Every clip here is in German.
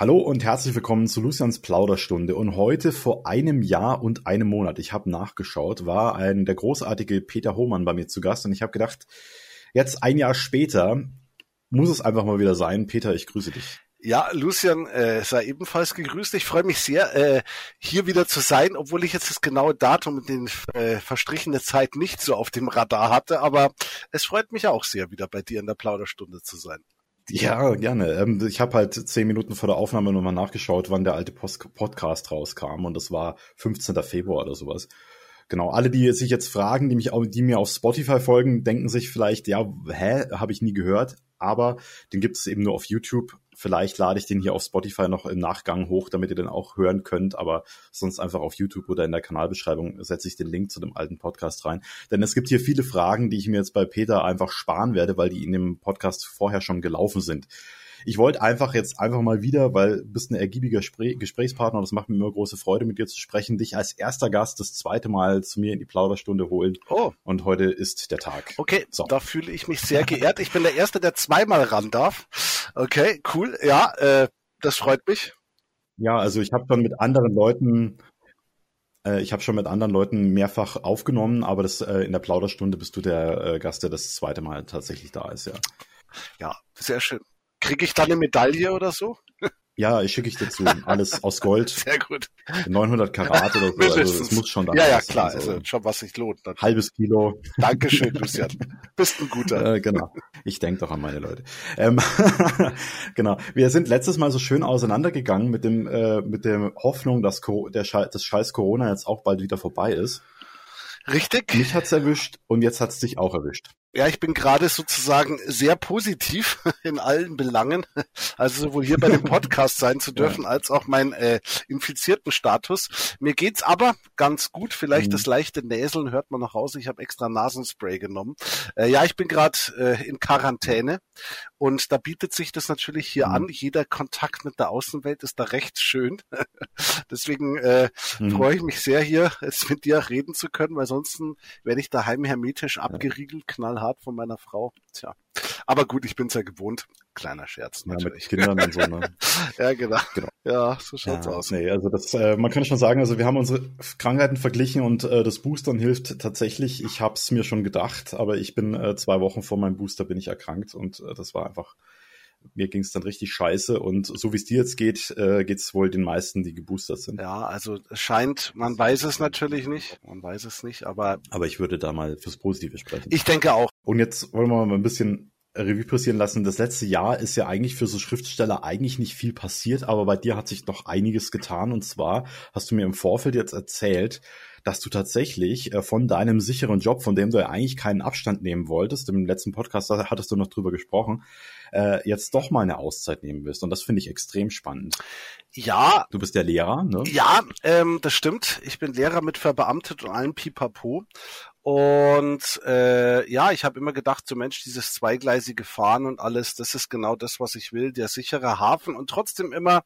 Hallo und herzlich willkommen zu Lucians Plauderstunde. Und heute vor einem Jahr und einem Monat, ich habe nachgeschaut, war ein der großartige Peter Hohmann bei mir zu Gast und ich habe gedacht, jetzt ein Jahr später muss es einfach mal wieder sein. Peter, ich grüße dich. Ja, Lucian, äh, sei ebenfalls gegrüßt. Ich freue mich sehr, äh, hier wieder zu sein, obwohl ich jetzt das genaue Datum und den äh, verstrichene Zeit nicht so auf dem Radar hatte. Aber es freut mich auch sehr, wieder bei dir in der Plauderstunde zu sein. Ja, gerne. Ähm, ich habe halt zehn Minuten vor der Aufnahme nochmal nachgeschaut, wann der alte Post Podcast rauskam und das war 15. Februar oder sowas. Genau, alle, die sich jetzt fragen, die, mich, die mir auf Spotify folgen, denken sich vielleicht, ja, hä, habe ich nie gehört, aber den gibt es eben nur auf YouTube Vielleicht lade ich den hier auf Spotify noch im Nachgang hoch, damit ihr den auch hören könnt, aber sonst einfach auf YouTube oder in der Kanalbeschreibung setze ich den Link zu dem alten Podcast rein. Denn es gibt hier viele Fragen, die ich mir jetzt bei Peter einfach sparen werde, weil die in dem Podcast vorher schon gelaufen sind. Ich wollte einfach jetzt einfach mal wieder, weil du bist ein ergiebiger Spre Gesprächspartner und das macht mir immer große Freude, mit dir zu sprechen, dich als erster Gast das zweite Mal zu mir in die Plauderstunde holen. Oh. Und heute ist der Tag. Okay, so. da fühle ich mich sehr geehrt. Ich bin der Erste, der zweimal ran darf. Okay, cool. Ja, äh, das freut mich. Ja, also ich habe schon mit anderen Leuten äh, ich habe schon mit anderen Leuten mehrfach aufgenommen, aber das äh, in der Plauderstunde bist du der äh, Gast, der das zweite Mal tatsächlich da ist, ja. Ja, sehr schön. Kriege ich da eine Medaille oder so? Ja, ich schicke ich dir zu. Alles aus Gold. Sehr gut. 900 Karat oder so. Also es muss schon da Ja, ja, klar. Also, also schon was sich lohnt. Natürlich. Halbes Kilo. Dankeschön, Lucian. Bist ein guter. Äh, genau. Ich denke doch an meine Leute. Ähm, genau. Wir sind letztes Mal so schön auseinandergegangen mit dem mit der Hoffnung, dass der Scheiß, das Scheiß Corona jetzt auch bald wieder vorbei ist. Richtig. Mich hat's erwischt und jetzt hat's dich auch erwischt. Ja, ich bin gerade sozusagen sehr positiv in allen Belangen. Also sowohl hier bei dem Podcast sein zu dürfen, ja. als auch mein äh, infizierten Status. Mir geht's aber ganz gut. Vielleicht mhm. das leichte Näseln hört man noch raus. Ich habe extra Nasenspray genommen. Äh, ja, ich bin gerade äh, in Quarantäne und da bietet sich das natürlich hier mhm. an. Jeder Kontakt mit der Außenwelt ist da recht schön. Deswegen äh, mhm. freue ich mich sehr, hier jetzt mit dir reden zu können, weil sonst werde ich daheim hermetisch abgeriegelt, knallhart von meiner Frau. Tja. Aber gut, ich bin's ja gewohnt. Kleiner Scherz, natürlich. Ja, mit Kindern und so, ne? ja, genau. genau. Ja, so schaut's ja, aus. Nee, also das, äh, man kann schon sagen, also wir haben unsere Krankheiten verglichen und äh, das Boostern hilft tatsächlich. Ich hab's mir schon gedacht, aber ich bin äh, zwei Wochen vor meinem Booster bin ich erkrankt und äh, das war einfach mir ging es dann richtig scheiße und so wie es dir jetzt geht, äh, geht es wohl den meisten, die geboostert sind. Ja, also es scheint, man weiß es natürlich nicht, man weiß es nicht, aber... Aber ich würde da mal fürs Positive sprechen. Ich denke auch. Und jetzt wollen wir mal ein bisschen Revue passieren lassen. Das letzte Jahr ist ja eigentlich für so Schriftsteller eigentlich nicht viel passiert, aber bei dir hat sich noch einiges getan. Und zwar hast du mir im Vorfeld jetzt erzählt, dass du tatsächlich äh, von deinem sicheren Job, von dem du ja eigentlich keinen Abstand nehmen wolltest, im letzten Podcast hattest du noch drüber gesprochen, äh, jetzt doch mal eine Auszeit nehmen wirst. Und das finde ich extrem spannend. Ja. Du bist der Lehrer, ne? Ja, ähm, das stimmt. Ich bin Lehrer mit verbeamtet und allem Pipapo. Und äh, ja, ich habe immer gedacht, so Mensch, dieses zweigleisige Fahren und alles, das ist genau das, was ich will, der sichere Hafen und trotzdem immer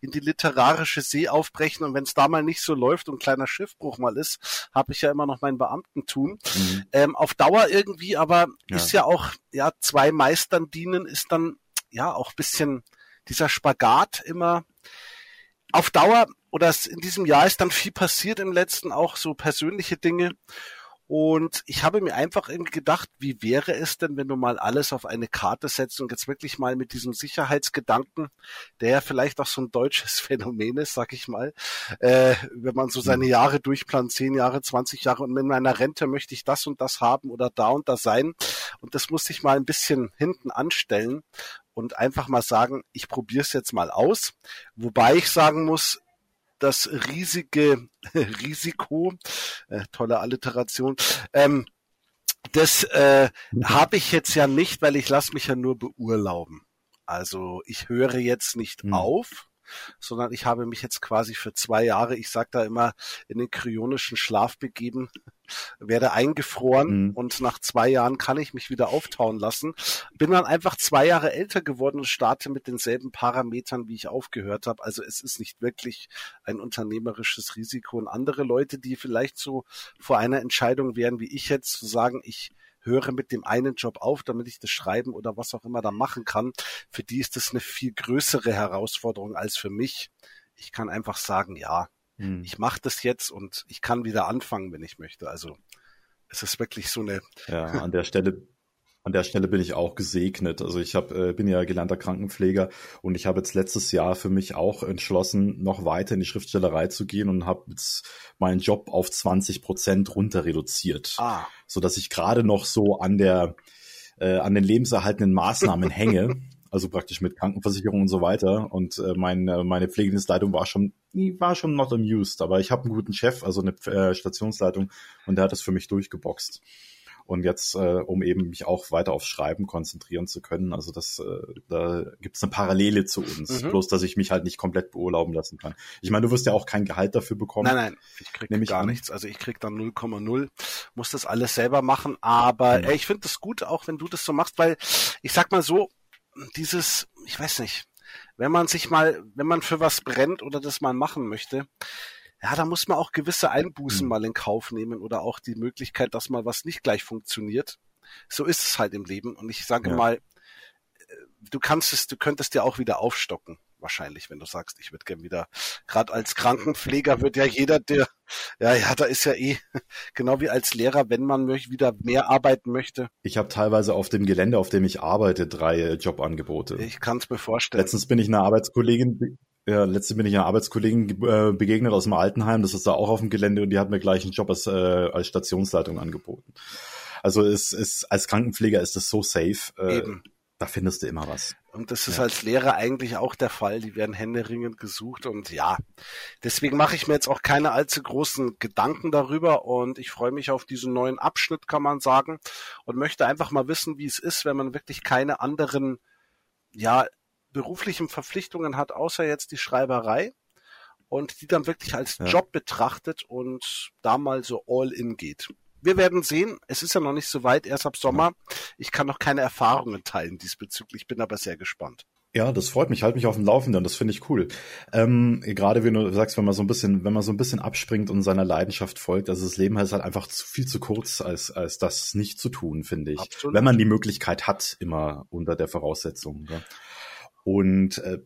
in die literarische See aufbrechen. Und wenn es da mal nicht so läuft und ein kleiner Schiffbruch mal ist, habe ich ja immer noch mein Beamtentum. Mhm. Ähm, auf Dauer irgendwie, aber ja. ist ja auch, ja, zwei Meistern dienen, ist dann ja auch bisschen dieser Spagat immer auf Dauer oder in diesem Jahr ist dann viel passiert im letzten, auch so persönliche Dinge. Und ich habe mir einfach irgendwie gedacht, wie wäre es denn, wenn du mal alles auf eine Karte setzt und jetzt wirklich mal mit diesem Sicherheitsgedanken, der ja vielleicht auch so ein deutsches Phänomen ist, sag ich mal, äh, wenn man so seine. Jahre durchplant, zehn Jahre, 20 Jahre und in meiner Rente möchte ich das und das haben oder da und da sein. Und das musste ich mal ein bisschen hinten anstellen und einfach mal sagen, ich probiere es jetzt mal aus. Wobei ich sagen muss, das riesige Risiko, äh, tolle Alliteration, ähm, das äh, habe ich jetzt ja nicht, weil ich lasse mich ja nur beurlauben. Also ich höre jetzt nicht mhm. auf, sondern ich habe mich jetzt quasi für zwei Jahre, ich sag da immer, in den kryonischen Schlaf begeben, werde eingefroren mhm. und nach zwei Jahren kann ich mich wieder auftauen lassen. Bin dann einfach zwei Jahre älter geworden und starte mit denselben Parametern, wie ich aufgehört habe. Also es ist nicht wirklich ein unternehmerisches Risiko. Und andere Leute, die vielleicht so vor einer Entscheidung wären, wie ich jetzt, zu sagen, ich höre mit dem einen Job auf, damit ich das Schreiben oder was auch immer da machen kann, für die ist das eine viel größere Herausforderung als für mich. Ich kann einfach sagen, ja, hm. ich mache das jetzt und ich kann wieder anfangen, wenn ich möchte. Also es ist wirklich so eine. Ja, an der Stelle an der Stelle bin ich auch gesegnet. Also ich hab, äh, bin ja gelernter Krankenpfleger und ich habe jetzt letztes Jahr für mich auch entschlossen, noch weiter in die Schriftstellerei zu gehen und habe jetzt meinen Job auf 20 Prozent runter reduziert, ah. so dass ich gerade noch so an der äh, an den lebenserhaltenden Maßnahmen hänge. Also praktisch mit Krankenversicherung und so weiter. Und äh, meine, meine Pflegedienstleitung war schon, war schon not amused, aber ich habe einen guten Chef, also eine äh, Stationsleitung, und der hat das für mich durchgeboxt. Und jetzt, äh, um eben mich auch weiter aufs Schreiben konzentrieren zu können, also das, äh, da gibt's eine Parallele zu uns, mhm. bloß dass ich mich halt nicht komplett beurlauben lassen kann. Ich meine, du wirst ja auch kein Gehalt dafür bekommen. Nein, nein, ich krieg Nämlich gar an. nichts. Also ich krieg dann 0,0, muss das alles selber machen, aber mhm. ey, ich finde das gut, auch wenn du das so machst, weil ich sag mal so, dieses, ich weiß nicht, wenn man sich mal, wenn man für was brennt oder das mal machen möchte, ja, da muss man auch gewisse Einbußen mhm. mal in Kauf nehmen oder auch die Möglichkeit, dass mal was nicht gleich funktioniert. So ist es halt im Leben. Und ich sage ja. mal, äh, du kannst es, du könntest ja auch wieder aufstocken wahrscheinlich, wenn du sagst, ich würde gern wieder, gerade als Krankenpfleger wird ja jeder, der, ja, ja, da ist ja eh, genau wie als Lehrer, wenn man möchte, wieder mehr arbeiten möchte. Ich habe teilweise auf dem Gelände, auf dem ich arbeite, drei Jobangebote. Ich kann es mir vorstellen. Letztens bin ich einer Arbeitskollegin ja, letzte bin ich einer Arbeitskollegen äh, begegnet aus dem Altenheim, das ist da auch auf dem Gelände und die hat mir gleich einen Job als, äh, als Stationsleitung angeboten. Also es ist als Krankenpfleger ist das so safe. Äh, Eben. Da findest du immer was. Und das ist ja. als Lehrer eigentlich auch der Fall. Die werden händeringend gesucht und ja, deswegen mache ich mir jetzt auch keine allzu großen Gedanken darüber und ich freue mich auf diesen neuen Abschnitt, kann man sagen, und möchte einfach mal wissen, wie es ist, wenn man wirklich keine anderen, ja, beruflichen Verpflichtungen hat, außer jetzt die Schreiberei und die dann wirklich als ja. Job betrachtet und da mal so all in geht. Wir werden sehen. Es ist ja noch nicht so weit, erst ab Sommer. Ich kann noch keine Erfahrungen teilen diesbezüglich, bin aber sehr gespannt. Ja, das freut mich. Halt mich auf dem Laufenden. Das finde ich cool. Ähm, gerade wie du sagst, wenn man so ein bisschen, wenn man so ein bisschen abspringt und seiner Leidenschaft folgt, also das Leben ist halt einfach zu, viel zu kurz, als als das nicht zu tun, finde ich. Absolut. Wenn man die Möglichkeit hat, immer unter der Voraussetzung. Ja. Und äh,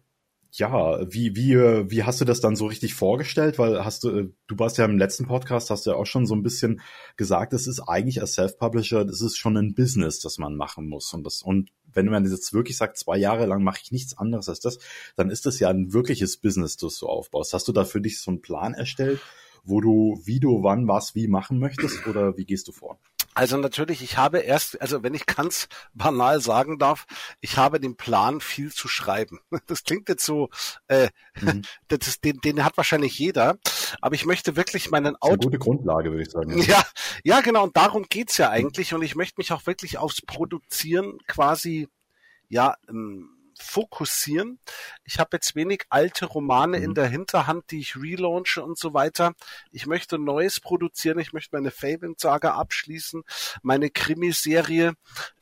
ja, wie, wie, wie hast du das dann so richtig vorgestellt? Weil hast du, äh, du warst ja im letzten Podcast, hast du ja auch schon so ein bisschen gesagt, es ist eigentlich als Self-Publisher, das ist schon ein Business, das man machen muss. Und das, und wenn man jetzt wirklich sagt, zwei Jahre lang mache ich nichts anderes als das, dann ist das ja ein wirkliches Business, das du aufbaust. Hast du da für dich so einen Plan erstellt, wo du, wie du wann was wie machen möchtest oder wie gehst du vor? Also natürlich, ich habe erst, also wenn ich ganz banal sagen darf, ich habe den Plan, viel zu schreiben. Das klingt jetzt so, äh, mhm. das, den, den hat wahrscheinlich jeder, aber ich möchte wirklich meinen. Eine gute Grundlage, würde ich sagen. Ja, ja, genau, und darum geht's ja eigentlich. Und ich möchte mich auch wirklich aufs Produzieren quasi, ja, ähm, fokussieren. Ich habe jetzt wenig alte Romane mhm. in der Hinterhand, die ich relaunche und so weiter. Ich möchte Neues produzieren. Ich möchte meine Favorite-Saga abschließen, meine Krimiserie.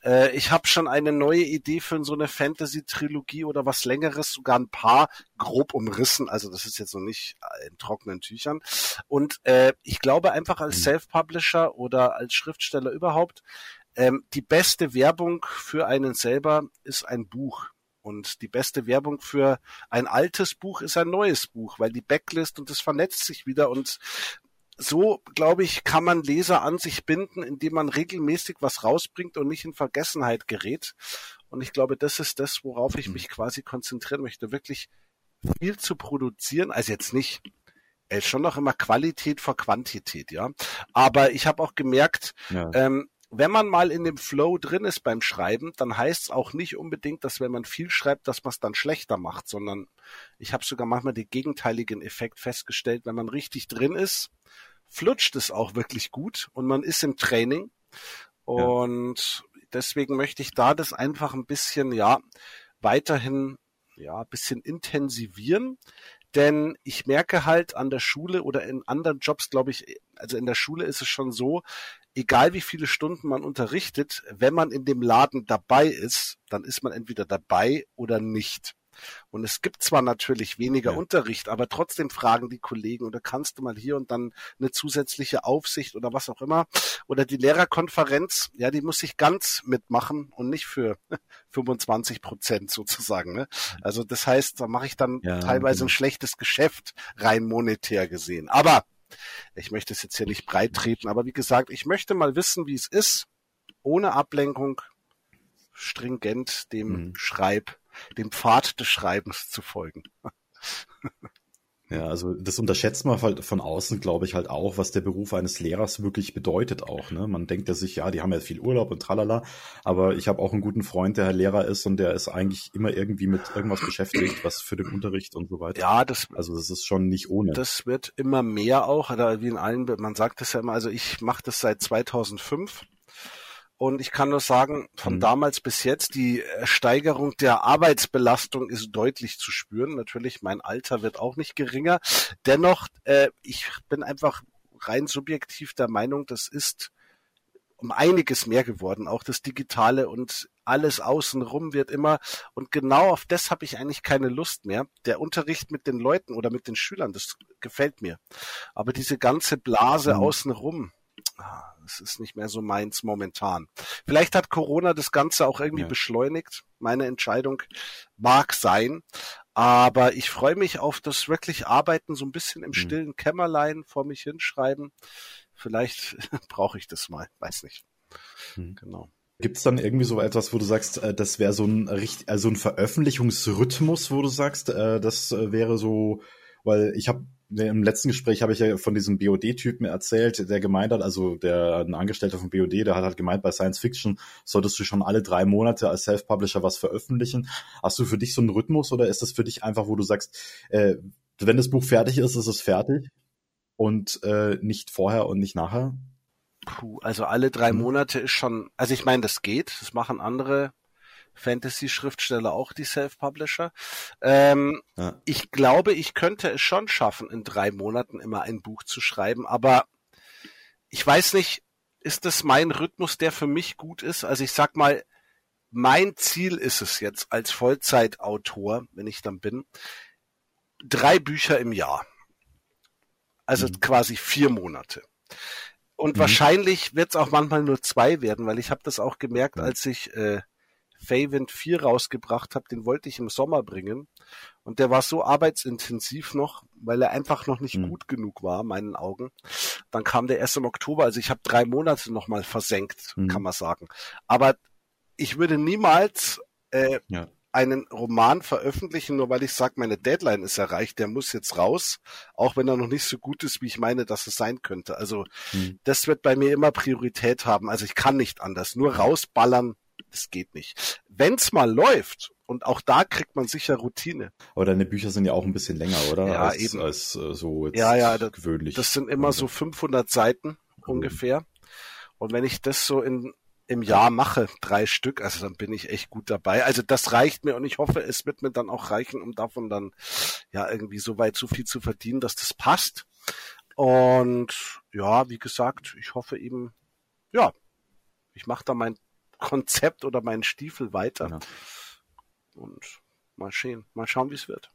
Äh, ich habe schon eine neue Idee für so eine Fantasy-Trilogie oder was Längeres, sogar ein paar grob umrissen. Also das ist jetzt noch nicht in trockenen Tüchern. Und äh, ich glaube einfach als mhm. Self-Publisher oder als Schriftsteller überhaupt, ähm, die beste Werbung für einen selber ist ein Buch. Und die beste Werbung für ein altes Buch ist ein neues Buch, weil die Backlist und das vernetzt sich wieder und so, glaube ich, kann man Leser an sich binden, indem man regelmäßig was rausbringt und nicht in Vergessenheit gerät. Und ich glaube, das ist das, worauf ich mhm. mich quasi konzentrieren möchte, wirklich viel zu produzieren. Also jetzt nicht, äh, schon noch immer Qualität vor Quantität, ja. Aber ich habe auch gemerkt, ja. ähm, wenn man mal in dem Flow drin ist beim Schreiben, dann heißt es auch nicht unbedingt, dass wenn man viel schreibt, dass man es dann schlechter macht, sondern ich habe sogar manchmal den gegenteiligen Effekt festgestellt, wenn man richtig drin ist, flutscht es auch wirklich gut und man ist im Training. Und ja. deswegen möchte ich da das einfach ein bisschen, ja, weiterhin, ja, ein bisschen intensivieren. Denn ich merke halt an der Schule oder in anderen Jobs, glaube ich, also in der Schule ist es schon so, egal wie viele Stunden man unterrichtet, wenn man in dem Laden dabei ist, dann ist man entweder dabei oder nicht. Und es gibt zwar natürlich weniger Ja. Unterricht, aber trotzdem fragen die Kollegen oder kannst du mal hier und dann eine zusätzliche Aufsicht oder was auch immer. Oder die Lehrerkonferenz, ja, die muss ich ganz mitmachen und nicht für 25 Prozent sozusagen. Ne? Also das heißt, da mache ich dann Ja, teilweise genau. ein schlechtes Geschäft rein monetär gesehen. Aber ich möchte es jetzt hier nicht breit treten, aber wie gesagt, ich möchte mal wissen, wie es ist, ohne Ablenkung, stringent dem Mhm. Schreib, dem Pfad des Schreibens zu folgen. Ja, also das unterschätzt man halt von außen, glaube ich, halt auch, was der Beruf eines Lehrers wirklich bedeutet auch. Ne? Man denkt ja sich, ja, die haben ja viel Urlaub und tralala, aber ich habe auch einen guten Freund, der Lehrer ist und der ist eigentlich immer irgendwie mit irgendwas beschäftigt, was für den Unterricht und so weiter. Ja, das, Also das ist schon nicht ohne. das wird immer mehr auch, oder wie in allen, man sagt es ja immer, also ich mache das seit 2005 und ich kann nur sagen, von Mhm. damals bis jetzt, die äh, Steigerung der Arbeitsbelastung ist deutlich zu spüren. Natürlich, mein Alter wird auch nicht geringer. Dennoch, äh, ich bin einfach rein subjektiv der Meinung, das ist um einiges mehr geworden, auch das Digitale und alles außenrum wird immer, und genau auf das habe ich eigentlich keine Lust mehr. Der Unterricht mit den Leuten oder mit den Schülern, das gefällt mir. Aber diese ganze Blase Mhm. außenrum, ah, das ist nicht mehr so meins momentan. Vielleicht hat Corona das Ganze auch irgendwie Ja. beschleunigt. Meine Entscheidung mag sein. Aber ich freue mich auf das wirklich Arbeiten, so ein bisschen im Mhm. stillen Kämmerlein vor mich hinschreiben. Vielleicht brauche ich das mal, weiß nicht. Mhm. Genau. Gibt es dann irgendwie so etwas, wo du sagst, äh, das wäre so ein also ein Veröffentlichungsrhythmus, wo du sagst, äh, das wäre so, weil ich habe im letzten Gespräch habe ich ja von diesem BOD-Typen erzählt, der gemeint hat, also der ein Angestellter von BOD, der hat halt gemeint, bei Science Fiction solltest du schon alle drei Monate als Self-Publisher was veröffentlichen. Hast du für dich so einen Rhythmus oder ist das für dich einfach, wo du sagst, äh, wenn das Buch fertig ist, ist es fertig und äh, nicht vorher und nicht nachher? Puh, also alle drei Mhm. Monate ist schon, also ich meine, das geht, das machen andere Fantasy-Schriftsteller auch, die Self-Publisher. Ähm, Ja. ich glaube, ich könnte es schon schaffen, in drei Monaten immer ein Buch zu schreiben, aber ich weiß nicht, ist das mein Rhythmus, der für mich gut ist? Also ich sag mal, mein Ziel ist es jetzt als Vollzeitautor, wenn ich dann bin, drei Bücher im Jahr. Also Mhm. quasi vier Monate. Und Mhm. wahrscheinlich wird es auch manchmal nur zwei werden, weil ich habe das auch gemerkt, als ich äh, Faven 4 rausgebracht habe, den wollte ich im Sommer bringen. Und der war so arbeitsintensiv noch, weil er einfach noch nicht Mhm. gut genug war, meinen Augen. Dann kam der erst im Oktober, also ich habe drei Monate nochmal versenkt, Mhm. kann man sagen. Aber ich würde niemals äh, Ja. einen Roman veröffentlichen, nur weil ich sage, meine Deadline ist erreicht, der muss jetzt raus, auch wenn er noch nicht so gut ist, wie ich meine, dass es sein könnte. Also Mhm. das wird bei mir immer Priorität haben. Also ich kann nicht anders. Nur rausballern, das geht nicht. Wenn's mal läuft, und auch da kriegt man sicher Routine. Aber deine Bücher sind ja auch ein bisschen länger, oder? Ja, als, eben. Als äh, so jetzt Ja, ja, das- gewöhnlich. Das sind immer so 500 Seiten ungefähr. Und wenn ich das so in, im Jahr mache, drei Stück, also dann bin ich echt gut dabei. Also das reicht mir und ich hoffe, es wird mir dann auch reichen, um davon dann ja irgendwie so weit so viel zu verdienen, dass das passt. Und ja, wie gesagt, ich hoffe eben, ja, ich mache da mein Konzept oder meinen Stiefel weiter. Ja. Und mal sehen, mal schauen, wie es wird.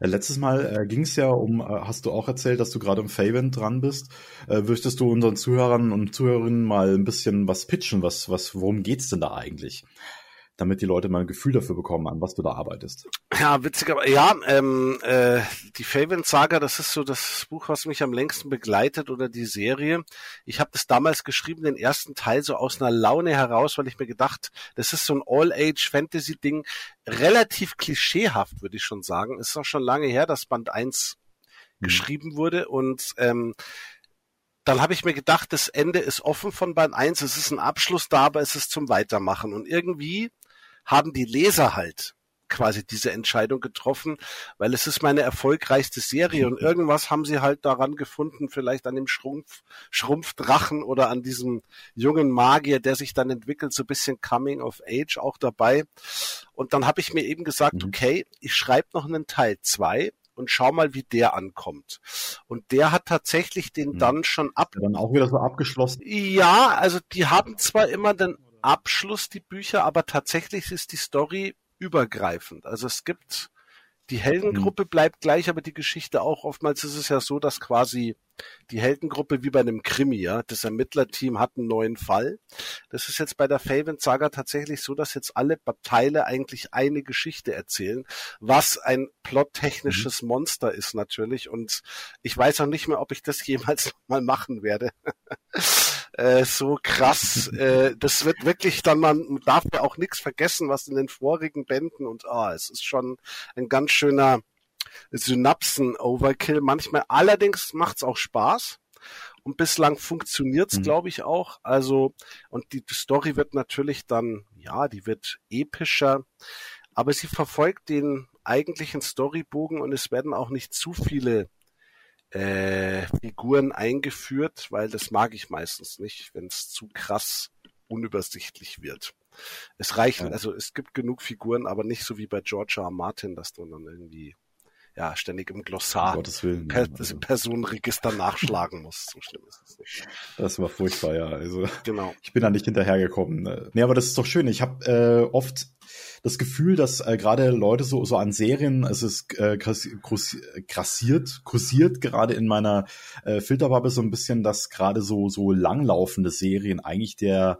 Äh, Letztes Mal äh, ging es ja um, äh, hast du auch erzählt, dass du gerade im Faven dran bist. Äh, möchtest du unseren Zuhörern und Zuhörerinnen mal ein bisschen was pitchen? Was, was, worum geht's denn da eigentlich? Damit die Leute mal ein Gefühl dafür bekommen, an was du da arbeitest. Ja, witzig, aber ja, ähm, äh, die Faven Saga, das ist so das Buch, was mich am längsten begleitet oder die Serie. Ich habe das damals geschrieben, den ersten Teil so aus einer Laune heraus, weil ich mir gedacht, das ist so ein All-Age-Fantasy-Ding, relativ klischeehaft, würde ich schon sagen. Ist auch schon lange her, dass Band 1 Mhm. geschrieben wurde und ähm, dann habe ich mir gedacht, das Ende ist offen von Band 1, es ist ein Abschluss da, aber es ist zum Weitermachen. Und irgendwie haben die Leser halt quasi diese Entscheidung getroffen, weil es ist meine erfolgreichste Serie und irgendwas haben sie halt daran gefunden, vielleicht an dem Schrumpf, Schrumpfdrachen oder an diesem jungen Magier, der sich dann entwickelt, so ein bisschen Coming of Age auch dabei. Und dann habe ich mir eben gesagt, Mhm. okay, ich schreibe noch einen Teil zwei und schau mal, wie der ankommt. Und der hat tatsächlich den Mhm. dann schon ab Ja, dann auch wieder so abgeschlossen. ja, also die haben zwar immer den Abschluss, die Bücher, aber tatsächlich ist die Story übergreifend. Also es gibt Die Heldengruppe mhm. bleibt gleich, aber die Geschichte auch. Oftmals ist es ja so, dass quasi die Heldengruppe wie bei einem Krimi, ja, das Ermittlerteam hat einen neuen Fall. Das ist jetzt bei der Faven Saga tatsächlich so, dass jetzt alle Teile eigentlich eine Geschichte erzählen, was ein plottechnisches mhm. Monster ist natürlich. Und ich weiß auch nicht mehr, ob ich das jemals mal machen werde. äh, so krass. äh, das wird wirklich dann, man darf ja auch nichts vergessen, was in den vorigen Bänden und ah, es ist schon ein ganz schöner Synapsen-Overkill manchmal. Allerdings macht's auch Spaß. Und bislang funktioniert's, mhm. glaube ich, auch. Also, und die Story wird natürlich dann, ja, die wird epischer, aber sie verfolgt den eigentlichen Storybogen und es werden auch nicht zu viele äh, Figuren eingeführt, weil das mag ich meistens nicht, wenn es zu krass unübersichtlich wird. Es reicht, ja. also es gibt genug Figuren, aber nicht so wie bei George R. Martin, dass du dann irgendwie ja, ständig im Glossar Willen, per, das im Personenregister nachschlagen muss. So schlimm ist es nicht. Das war furchtbar, ja. Also genau. ich bin da nicht hinterhergekommen. Ne. Nee, aber das ist doch schön. Ich habe äh, oft das Gefühl, dass äh, gerade Leute so, so an Serien, es ist äh, grassiert, kursiert gerade in meiner äh, Filterbubble so ein bisschen, dass gerade so, so langlaufende Serien eigentlich der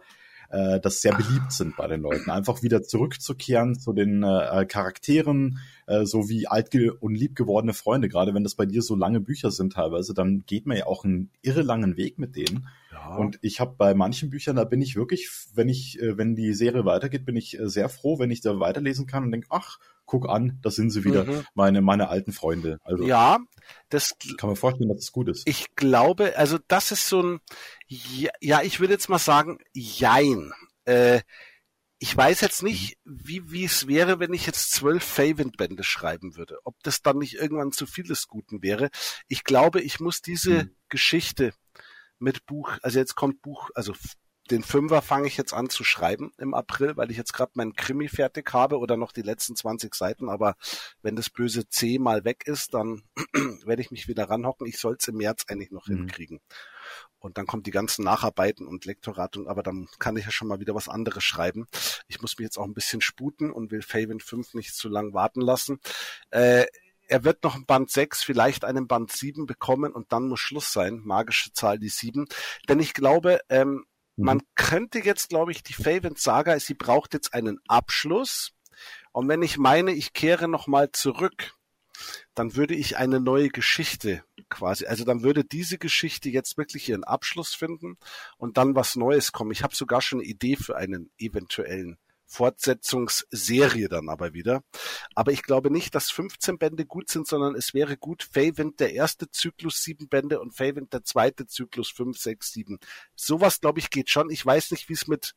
äh, das sehr beliebt sind bei den Leuten. Einfach wieder zurückzukehren zu den äh, Charakteren, äh, so wie alt und lieb gewordene Freunde. Gerade wenn das bei dir so lange Bücher sind teilweise, dann geht man ja auch einen irre langen Weg mit denen. Ja. Und ich habe bei manchen Büchern, da bin ich wirklich, wenn ich, äh, wenn die Serie weitergeht, bin ich äh, sehr froh, wenn ich da weiterlesen kann und denke, ach, guck an, da sind sie wieder, mhm. meine, meine alten Freunde. Also ja, das kann man vorstellen, dass es gut ist. Ich glaube, also das ist so ein, ja, ja ich würde jetzt mal sagen, jein. Äh, ich weiß jetzt nicht, mhm. wie, wie es wäre, wenn ich jetzt zwölf Favorite-Bände schreiben würde. Ob das dann nicht irgendwann zu viel des Guten wäre. Ich glaube, ich muss diese mhm. Geschichte mit Buch, also jetzt kommt Buch, also den Fünfer fange ich jetzt an zu schreiben im April, weil ich jetzt gerade meinen Krimi fertig habe oder noch die letzten 20 Seiten. Aber wenn das böse C mal weg ist, dann werde ich mich wieder ranhocken. Ich soll es im März eigentlich noch mhm. hinkriegen. Und dann kommt die ganzen Nacharbeiten und Lektorat und aber dann kann ich ja schon mal wieder was anderes schreiben. Ich muss mich jetzt auch ein bisschen sputen und will Faven 5 nicht zu lang warten lassen. Äh, er wird noch ein Band 6, vielleicht einen Band 7 bekommen und dann muss Schluss sein. Magische Zahl die 7. Denn ich glaube, ähm, man mhm. könnte jetzt, glaube ich, die Favent Saga, sie braucht jetzt einen Abschluss. Und wenn ich meine, ich kehre nochmal zurück, dann würde ich eine neue Geschichte quasi, also dann würde diese Geschichte jetzt wirklich ihren Abschluss finden und dann was Neues kommen. Ich habe sogar schon eine Idee für einen eventuellen Fortsetzungsserie dann aber wieder. Aber ich glaube nicht, dass 15 Bände gut sind, sondern es wäre gut, Feywind der erste Zyklus sieben Bände und Feywind der zweite Zyklus fünf, sechs, sieben. Sowas, glaube ich, geht schon. Ich weiß nicht, wie es mit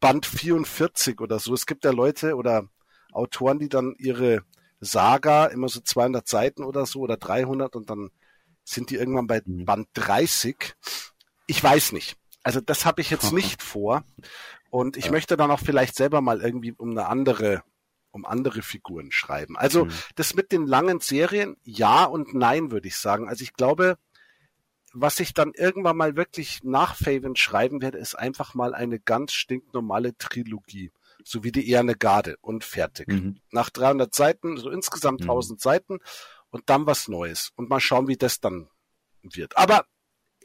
Band 44 oder so. Es gibt ja Leute oder Autoren, die dann ihre Saga immer so 200 Seiten oder so oder 300 und dann sind die irgendwann bei mhm. Band 30. Ich weiß nicht. Also das habe ich jetzt nicht vor. Und ich ja. möchte dann auch vielleicht selber mal irgendwie um eine andere, um andere Figuren schreiben. Also mhm. das mit den langen Serien, ja und nein, würde ich sagen. Also ich glaube, was ich dann irgendwann mal wirklich nach Faven schreiben werde, ist einfach mal eine ganz stinknormale Trilogie. So wie die Eherne Garde und fertig. Mhm. Nach 300 Seiten, so insgesamt mhm. 1000 Seiten und dann was Neues. Und mal schauen, wie das dann wird. Aber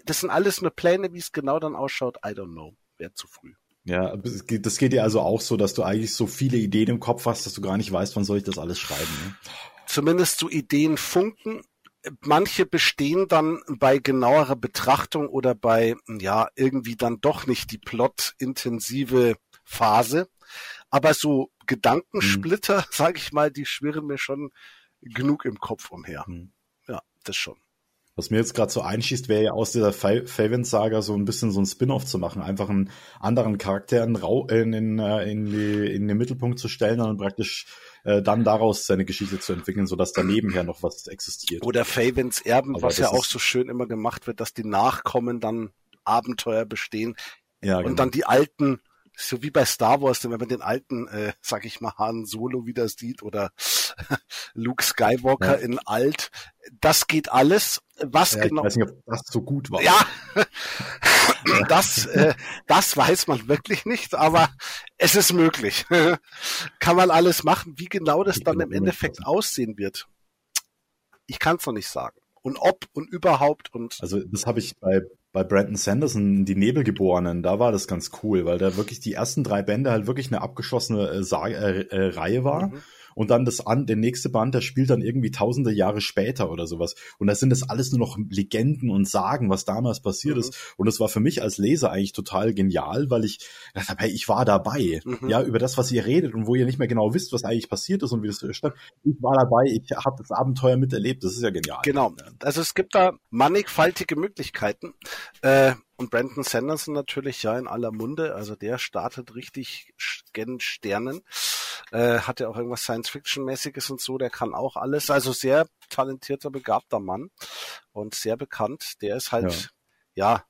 das sind alles nur Pläne, wie es genau dann ausschaut. I don't know. Wäre zu früh. Ja, das geht dir also auch so, dass du eigentlich so viele Ideen im Kopf hast, dass du gar nicht weißt, wann soll ich das alles schreiben. Ne? Zumindest so Ideen funken. Manche bestehen dann bei genauerer Betrachtung oder bei, ja, irgendwie dann doch nicht die plotintensive Phase. Aber so Gedankensplitter, hm. sage ich mal, die schwirren mir schon genug im Kopf umher. Hm. Ja, das schon. Was mir jetzt gerade so einschießt, wäre ja aus dieser Faven-Saga so ein bisschen so ein Spin-off zu machen, einfach einen anderen Charakter in, in, in, äh, in, die, in den Mittelpunkt zu stellen und praktisch äh, dann daraus seine Geschichte zu entwickeln, sodass daneben her noch was existiert. Oder Favens Erben, Aber was ja auch so schön immer gemacht wird, dass die Nachkommen dann Abenteuer bestehen ja, und genau. dann die Alten so wie bei Star Wars, wenn man den alten, äh, sag ich mal, Han Solo wieder sieht oder Luke Skywalker ja. in alt, das geht alles. Was ja, genau? Ich weiß nicht, ob das so gut war. Ja, das, äh, das weiß man wirklich nicht, aber es ist möglich. Kann man alles machen. Wie genau das dann im Endeffekt aussehen wird, ich kann es noch nicht sagen. Und ob und überhaupt und. Also das habe ich bei bei Brandon Sanderson, die Nebelgeborenen, da war das ganz cool, weil da wirklich die ersten drei Bände halt wirklich eine abgeschlossene äh, äh, äh, Reihe war. Mhm und dann das an, der nächste Band, der spielt dann irgendwie tausende Jahre später oder sowas. Und da sind das alles nur noch Legenden und Sagen, was damals passiert mhm. ist. Und das war für mich als Leser eigentlich total genial, weil ich dachte, hey, ich war dabei. Mhm. Ja, über das, was ihr redet und wo ihr nicht mehr genau wisst, was eigentlich passiert ist und wie das stand. Ich war dabei, ich habe das Abenteuer miterlebt. Das ist ja genial. Genau. Also es gibt da mannigfaltige Möglichkeiten. Äh, und Brandon Sanderson natürlich ja in aller Munde. Also der startet richtig gen Sternen. Äh, hat ja auch irgendwas Science-Fiction-mäßiges und so. Der kann auch alles. Also sehr talentierter, begabter Mann und sehr bekannt. Der ist halt, ja, ja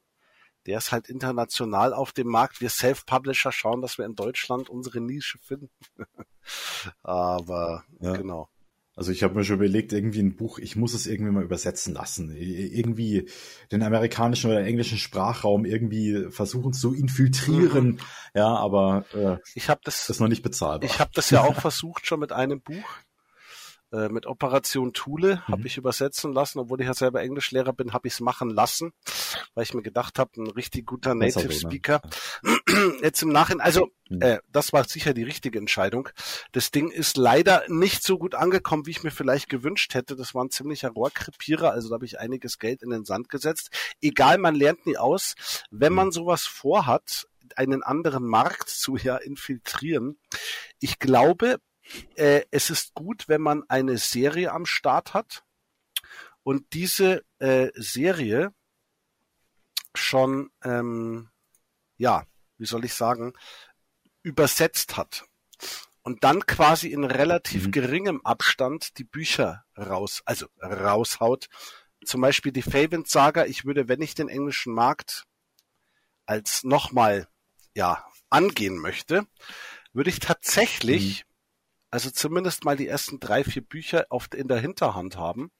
der ist halt international auf dem Markt. Wir Self-Publisher schauen, dass wir in Deutschland unsere Nische finden. Aber ja. genau. Also ich habe mir schon überlegt, irgendwie ein Buch, ich muss es irgendwie mal übersetzen lassen. Irgendwie den amerikanischen oder englischen Sprachraum irgendwie versuchen zu infiltrieren. Mhm. Ja, aber äh, ich habe das ist noch nicht bezahlbar. Ich habe das ja auch versucht schon mit einem Buch. Äh, mit Operation Thule mhm. habe ich übersetzen lassen, obwohl ich ja selber Englischlehrer bin, habe ich es machen lassen, weil ich mir gedacht habe, ein richtig guter Native so, ne? Speaker. Ne? Jetzt im Nachhinein, also mhm. äh, das war sicher die richtige Entscheidung. Das Ding ist leider nicht so gut angekommen, wie ich mir vielleicht gewünscht hätte. Das war ein ziemlicher Rohrkrepierer, also da habe ich einiges Geld in den Sand gesetzt. Egal, man lernt nie aus. Wenn man mhm. sowas vorhat, einen anderen Markt zu ja infiltrieren. Ich glaube, äh, es ist gut, wenn man eine Serie am Start hat und diese äh, Serie schon, ähm, ja, wie soll ich sagen, übersetzt hat und dann quasi in relativ mhm. geringem Abstand die Bücher raus, also raushaut. Zum Beispiel die Faven Saga. Ich würde, wenn ich den englischen Markt als nochmal, ja, angehen möchte, würde ich tatsächlich mhm also zumindest mal die ersten drei, vier Bücher oft in der Hinterhand haben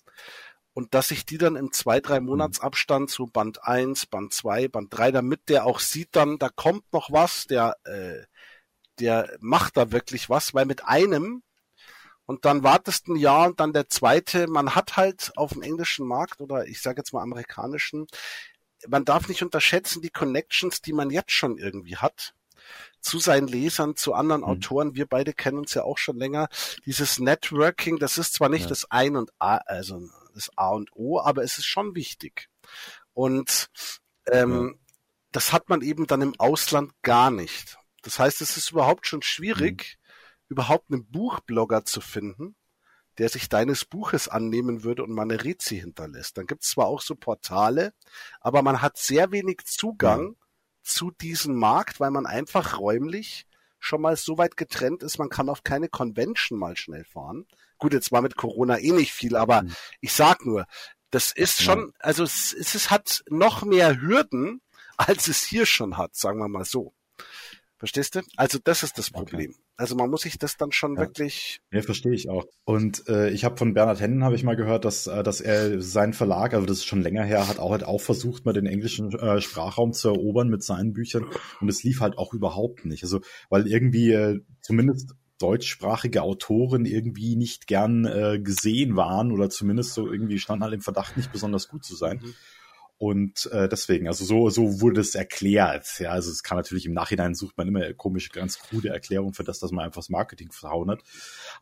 und dass ich die dann im zwei, drei mhm. Monatsabstand zu Band 1, Band 2, Band 3, damit der auch sieht dann, da kommt noch was, der, äh, der macht da wirklich was, weil mit einem und dann wartest ein Jahr und dann der zweite, man hat halt auf dem englischen Markt oder ich sage jetzt mal amerikanischen, man darf nicht unterschätzen die Connections, die man jetzt schon irgendwie hat zu seinen Lesern, zu anderen mhm. Autoren. Wir beide kennen uns ja auch schon länger. Dieses Networking, das ist zwar nicht ja. das Ein und A, also das A und O, aber es ist schon wichtig. Und ähm, ja. das hat man eben dann im Ausland gar nicht. Das heißt, es ist überhaupt schon schwierig, mhm. überhaupt einen Buchblogger zu finden, der sich deines Buches annehmen würde und mal eine Rezi hinterlässt. Dann gibt es zwar auch so Portale, aber man hat sehr wenig Zugang ja zu diesem Markt, weil man einfach räumlich schon mal so weit getrennt ist, man kann auf keine Convention mal schnell fahren. Gut, jetzt war mit Corona eh nicht viel, aber mhm. ich sag nur, das ist schon, also es, es hat noch mehr Hürden, als es hier schon hat, sagen wir mal so. Verstehst du? Also das ist das Problem. Okay. Also man muss sich das dann schon ja. wirklich. Ja, verstehe ich auch. Und äh, ich habe von Bernhard Hennen habe ich mal gehört, dass äh, dass er seinen Verlag, also das ist schon länger her, hat auch halt auch versucht, mal den englischen äh, Sprachraum zu erobern mit seinen Büchern und es lief halt auch überhaupt nicht. Also weil irgendwie äh, zumindest deutschsprachige Autoren irgendwie nicht gern äh, gesehen waren oder zumindest so irgendwie standen halt im Verdacht, nicht besonders gut zu sein. Mhm. Und äh, deswegen, also so, so wurde es erklärt. Ja, also es kann natürlich im Nachhinein sucht man immer komische, ganz krude Erklärungen für das, dass man einfach das Marketing verhauen hat.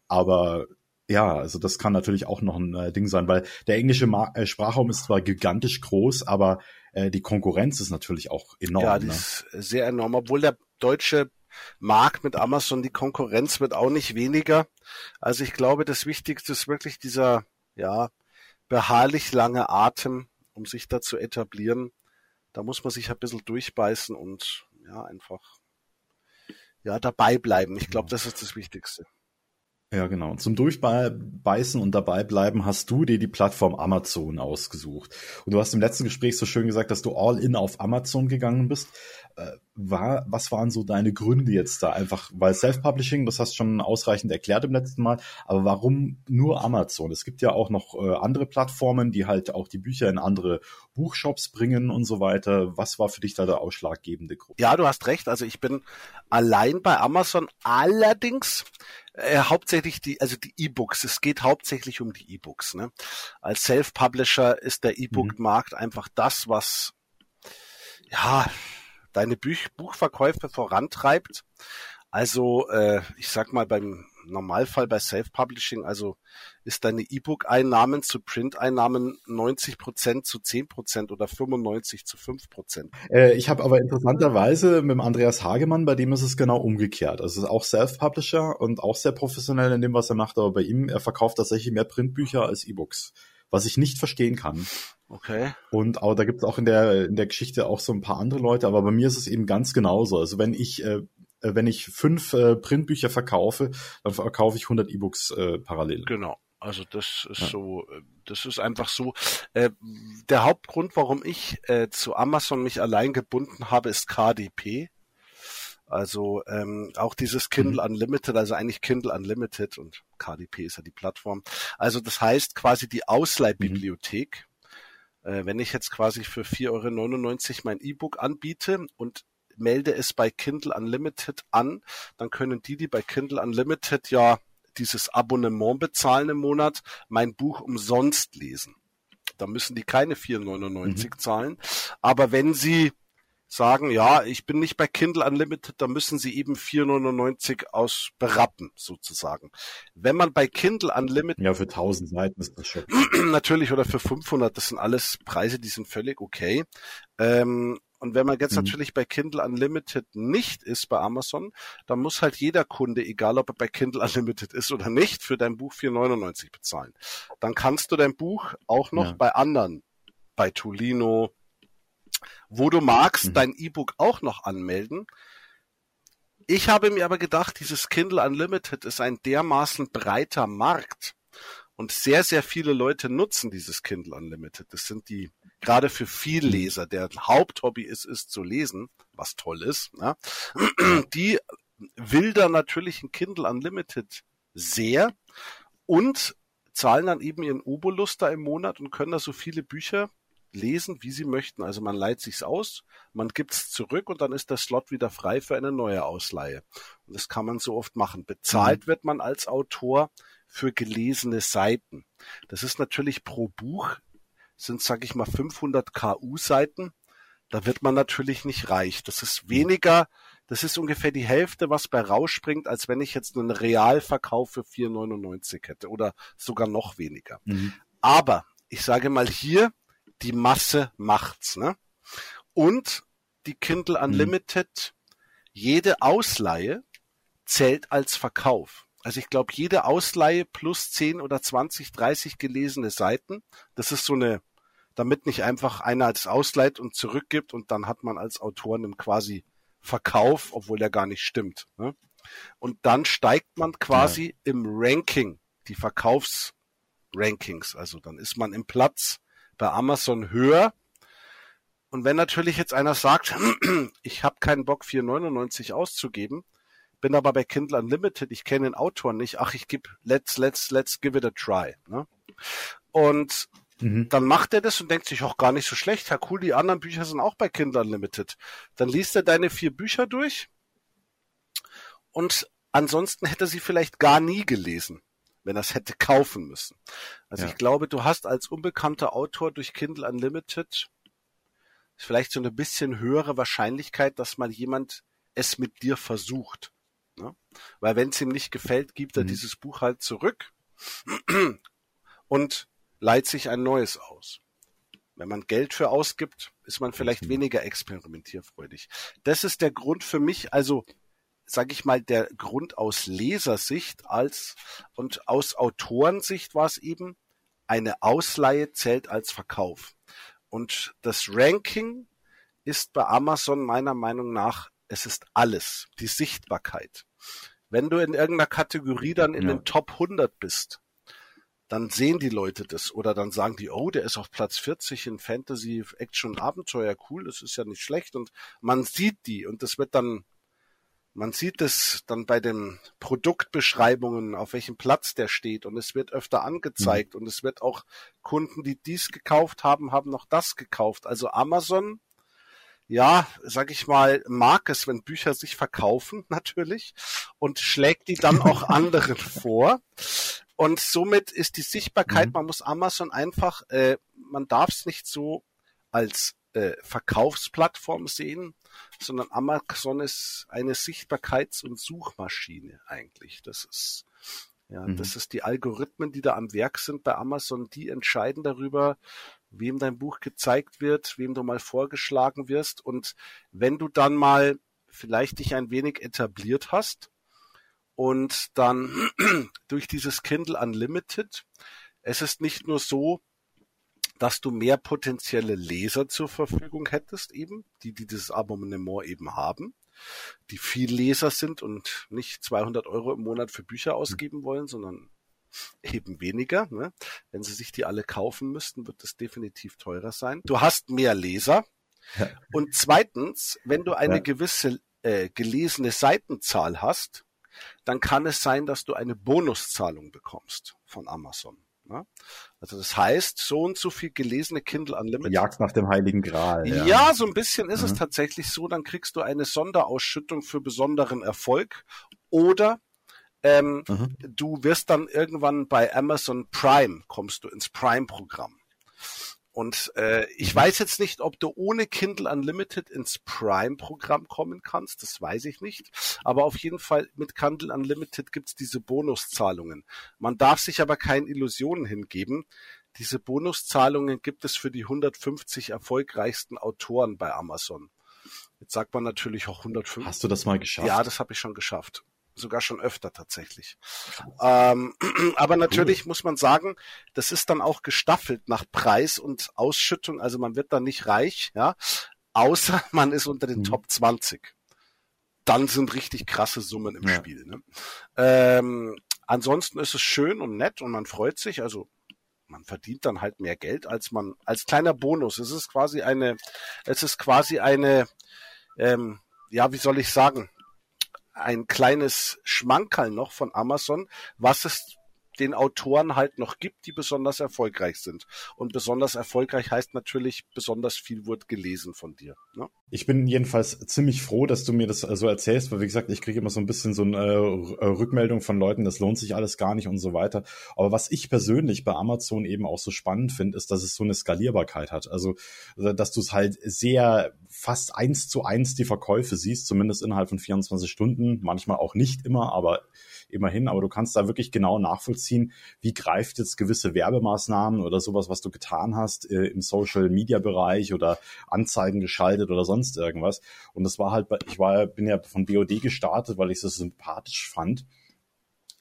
Aber ja, also das kann natürlich auch noch ein äh, Ding sein, weil der englische Mar äh, Sprachraum ist zwar gigantisch groß, aber äh, die Konkurrenz ist natürlich auch enorm. Ja, die ne? ist sehr enorm, obwohl der deutsche Markt mit Amazon, die Konkurrenz wird auch nicht weniger. Also ich glaube, das Wichtigste ist wirklich dieser, ja, beharrlich lange Atem, um sich da zu etablieren, da muss man sich ein bisschen durchbeißen und ja, einfach ja, dabei bleiben. Ich glaube, das ist das Wichtigste. Ja, genau. Zum Durchbeißen und dabei bleiben hast du dir die Plattform Amazon ausgesucht. Und du hast im letzten Gespräch so schön gesagt, dass du all in auf Amazon gegangen bist. War, was waren so deine Gründe jetzt da? Einfach, weil Self-Publishing, das hast du schon ausreichend erklärt im letzten Mal, aber warum nur Amazon? Es gibt ja auch noch äh, andere Plattformen, die halt auch die Bücher in andere Buchshops bringen und so weiter. Was war für dich da der ausschlaggebende Grund? Ja, du hast recht. Also ich bin allein bei Amazon. Allerdings äh, hauptsächlich die, also die E-Books. Es geht hauptsächlich um die E-Books. Ne? Als Self-Publisher ist der E-Book-Markt mhm. einfach das, was ja deine Büch Buchverkäufe vorantreibt. Also äh, ich sag mal beim Normalfall bei Self-Publishing, also ist deine E-Book-Einnahmen zu Print-Einnahmen 90 Prozent zu 10 Prozent oder 95 zu 5 Prozent. Äh, ich habe aber interessanterweise mit dem Andreas Hagemann, bei dem ist es genau umgekehrt. Also ist auch Self-Publisher und auch sehr professionell in dem, was er macht, aber bei ihm, er verkauft tatsächlich mehr Printbücher als E-Books was ich nicht verstehen kann. Okay. Und auch, da gibt es auch in der, in der Geschichte auch so ein paar andere Leute, aber bei mir ist es eben ganz genauso. Also wenn ich, äh, wenn ich fünf äh, Printbücher verkaufe, dann verkaufe ich 100 E-Books äh, parallel. Genau. Also das ist ja. so, äh, das ist einfach so. Äh, der Hauptgrund, warum ich äh, zu Amazon mich allein gebunden habe, ist KDP. Also ähm, auch dieses Kindle mhm. Unlimited, also eigentlich Kindle Unlimited und KDP ist ja die Plattform. Also das heißt quasi die Ausleihbibliothek. Mhm. Äh, wenn ich jetzt quasi für 4,99 Euro mein E-Book anbiete und melde es bei Kindle Unlimited an, dann können die, die bei Kindle Unlimited ja dieses Abonnement bezahlen im Monat, mein Buch umsonst lesen. Da müssen die keine 4,99 mhm. zahlen. Aber wenn sie sagen, ja, ich bin nicht bei Kindle Unlimited, da müssen sie eben 4,99 aus berappen, sozusagen. Wenn man bei Kindle Unlimited... Ja, für 1000 Seiten ist das schon. natürlich, oder für 500, das sind alles Preise, die sind völlig okay. Ähm, und wenn man jetzt mhm. natürlich bei Kindle Unlimited nicht ist bei Amazon, dann muss halt jeder Kunde, egal ob er bei Kindle Unlimited ist oder nicht, für dein Buch 4,99 bezahlen. Dann kannst du dein Buch auch noch ja. bei anderen, bei Tolino, wo du magst, mhm. dein E-Book auch noch anmelden. Ich habe mir aber gedacht, dieses Kindle Unlimited ist ein dermaßen breiter Markt und sehr, sehr viele Leute nutzen dieses Kindle Unlimited. Das sind die, gerade für Vielleser, der Haupthobby ist, ist zu lesen, was toll ist. Ne? Die will da natürlich ein Kindle Unlimited sehr und zahlen dann eben ihren Obolus da im Monat und können da so viele Bücher lesen, wie sie möchten. Also man leiht sich's aus, man gibt's zurück und dann ist der Slot wieder frei für eine neue Ausleihe. Und das kann man so oft machen. Bezahlt mhm. wird man als Autor für gelesene Seiten. Das ist natürlich pro Buch sind, sag ich mal, 500 KU-Seiten. Da wird man natürlich nicht reich. Das ist weniger, das ist ungefähr die Hälfte, was bei rausspringt, als wenn ich jetzt einen Realverkauf für 4,99 hätte oder sogar noch weniger. Mhm. Aber ich sage mal hier, die Masse macht's, ne? Und die Kindle mhm. Unlimited, mhm. jede Ausleihe zählt als Verkauf. Also ich glaube, jede Ausleihe plus 10 oder 20, 30 gelesene Seiten, das ist so eine, damit nicht einfach einer als ausleiht und zurückgibt und dann hat man als Autor einen quasi Verkauf, obwohl der gar nicht stimmt. Ne? Und dann steigt man quasi ja. im Ranking, die Verkaufsrankings. Also dann ist man im Platz bei Amazon höher. Und wenn natürlich jetzt einer sagt, ich habe keinen Bock 4,99 auszugeben, bin aber bei Kindle Unlimited, ich kenne den Autor nicht, ach, ich gebe, let's, let's, let's give it a try. Ne? Und mhm. dann macht er das und denkt sich, auch gar nicht so schlecht, ja cool, die anderen Bücher sind auch bei Kindle Unlimited. Dann liest er deine vier Bücher durch und ansonsten hätte er sie vielleicht gar nie gelesen wenn er es hätte kaufen müssen. Also ja. ich glaube, du hast als unbekannter Autor durch Kindle Unlimited vielleicht so eine bisschen höhere Wahrscheinlichkeit, dass mal jemand es mit dir versucht. Ne? Weil wenn es ihm nicht gefällt, gibt er mhm. dieses Buch halt zurück und leiht sich ein neues aus. Wenn man Geld für ausgibt, ist man vielleicht weniger experimentierfreudig. Das ist der Grund für mich, also sage ich mal, der Grund aus Lesersicht als und aus Autorensicht war es eben, eine Ausleihe zählt als Verkauf. Und das Ranking ist bei Amazon meiner Meinung nach, es ist alles, die Sichtbarkeit. Wenn du in irgendeiner Kategorie dann in ja. den Top 100 bist, dann sehen die Leute das oder dann sagen die, oh, der ist auf Platz 40 in Fantasy, Action, Abenteuer, cool, das ist ja nicht schlecht und man sieht die und das wird dann, man sieht es dann bei den Produktbeschreibungen, auf welchem Platz der steht und es wird öfter angezeigt mhm. und es wird auch Kunden, die dies gekauft haben, haben noch das gekauft. Also Amazon ja, sag ich mal, mag es, wenn Bücher sich verkaufen, natürlich, und schlägt die dann auch anderen vor. Und somit ist die Sichtbarkeit, mhm. man muss Amazon einfach, äh, man darf es nicht so als äh, Verkaufsplattform sehen, sondern Amazon ist eine Sichtbarkeits- und Suchmaschine eigentlich. Das ist ja, mhm. das ist die Algorithmen, die da am Werk sind bei Amazon, die entscheiden darüber, wem dein Buch gezeigt wird, wem du mal vorgeschlagen wirst. Und wenn du dann mal vielleicht dich ein wenig etabliert hast, und dann durch dieses Kindle Unlimited, es ist nicht nur so, dass du mehr potenzielle Leser zur Verfügung hättest, eben, die, die dieses Abonnement eben haben, die viel Leser sind und nicht 200 Euro im Monat für Bücher ausgeben wollen, sondern eben weniger. Ne? Wenn sie sich die alle kaufen müssten, wird das definitiv teurer sein. Du hast mehr Leser. Ja. Und zweitens, wenn du eine ja. gewisse äh, gelesene Seitenzahl hast, dann kann es sein, dass du eine Bonuszahlung bekommst von Amazon. Ne? Also das heißt, so und so viel gelesene Kindle Unlimited. Jagd nach dem Heiligen Gral. Ja, ja so ein bisschen ist mhm. es tatsächlich so. Dann kriegst du eine Sonderausschüttung für besonderen Erfolg oder ähm, mhm. du wirst dann irgendwann bei Amazon Prime kommst du ins Prime-Programm. Und äh, ich weiß jetzt nicht, ob du ohne Kindle Unlimited ins Prime-Programm kommen kannst, das weiß ich nicht. Aber auf jeden Fall mit Kindle Unlimited gibt's diese Bonuszahlungen. Man darf sich aber keine Illusionen hingeben. Diese Bonuszahlungen gibt es für die 150 erfolgreichsten Autoren bei Amazon. Jetzt sagt man natürlich auch 150. Hast du das mal geschafft? Ja, das habe ich schon geschafft sogar schon öfter tatsächlich. Ähm, aber natürlich cool. muss man sagen, das ist dann auch gestaffelt nach Preis und Ausschüttung. Also man wird dann nicht reich, ja, außer man ist unter den mhm. Top 20. Dann sind richtig krasse Summen im ja. Spiel. Ne? Ähm, ansonsten ist es schön und nett und man freut sich. Also man verdient dann halt mehr Geld, als man als kleiner Bonus. Es ist quasi eine, es ist quasi eine, ähm, ja, wie soll ich sagen, ein kleines Schmankerl noch von Amazon, was es den Autoren halt noch gibt, die besonders erfolgreich sind. Und besonders erfolgreich heißt natürlich, besonders viel wird gelesen von dir. Ne? Ich bin jedenfalls ziemlich froh, dass du mir das so erzählst, weil wie gesagt, ich kriege immer so ein bisschen so eine äh, Rückmeldung von Leuten, das lohnt sich alles gar nicht und so weiter. Aber was ich persönlich bei Amazon eben auch so spannend finde, ist, dass es so eine Skalierbarkeit hat. Also, dass du es halt sehr fast eins zu eins die Verkäufe siehst, zumindest innerhalb von 24 Stunden, manchmal auch nicht immer, aber immerhin, aber du kannst da wirklich genau nachvollziehen, wie greift jetzt gewisse Werbemaßnahmen oder sowas, was du getan hast äh, im Social Media Bereich oder Anzeigen geschaltet oder sonst irgendwas. Und das war halt, ich war, bin ja von BOD gestartet, weil ich es sympathisch fand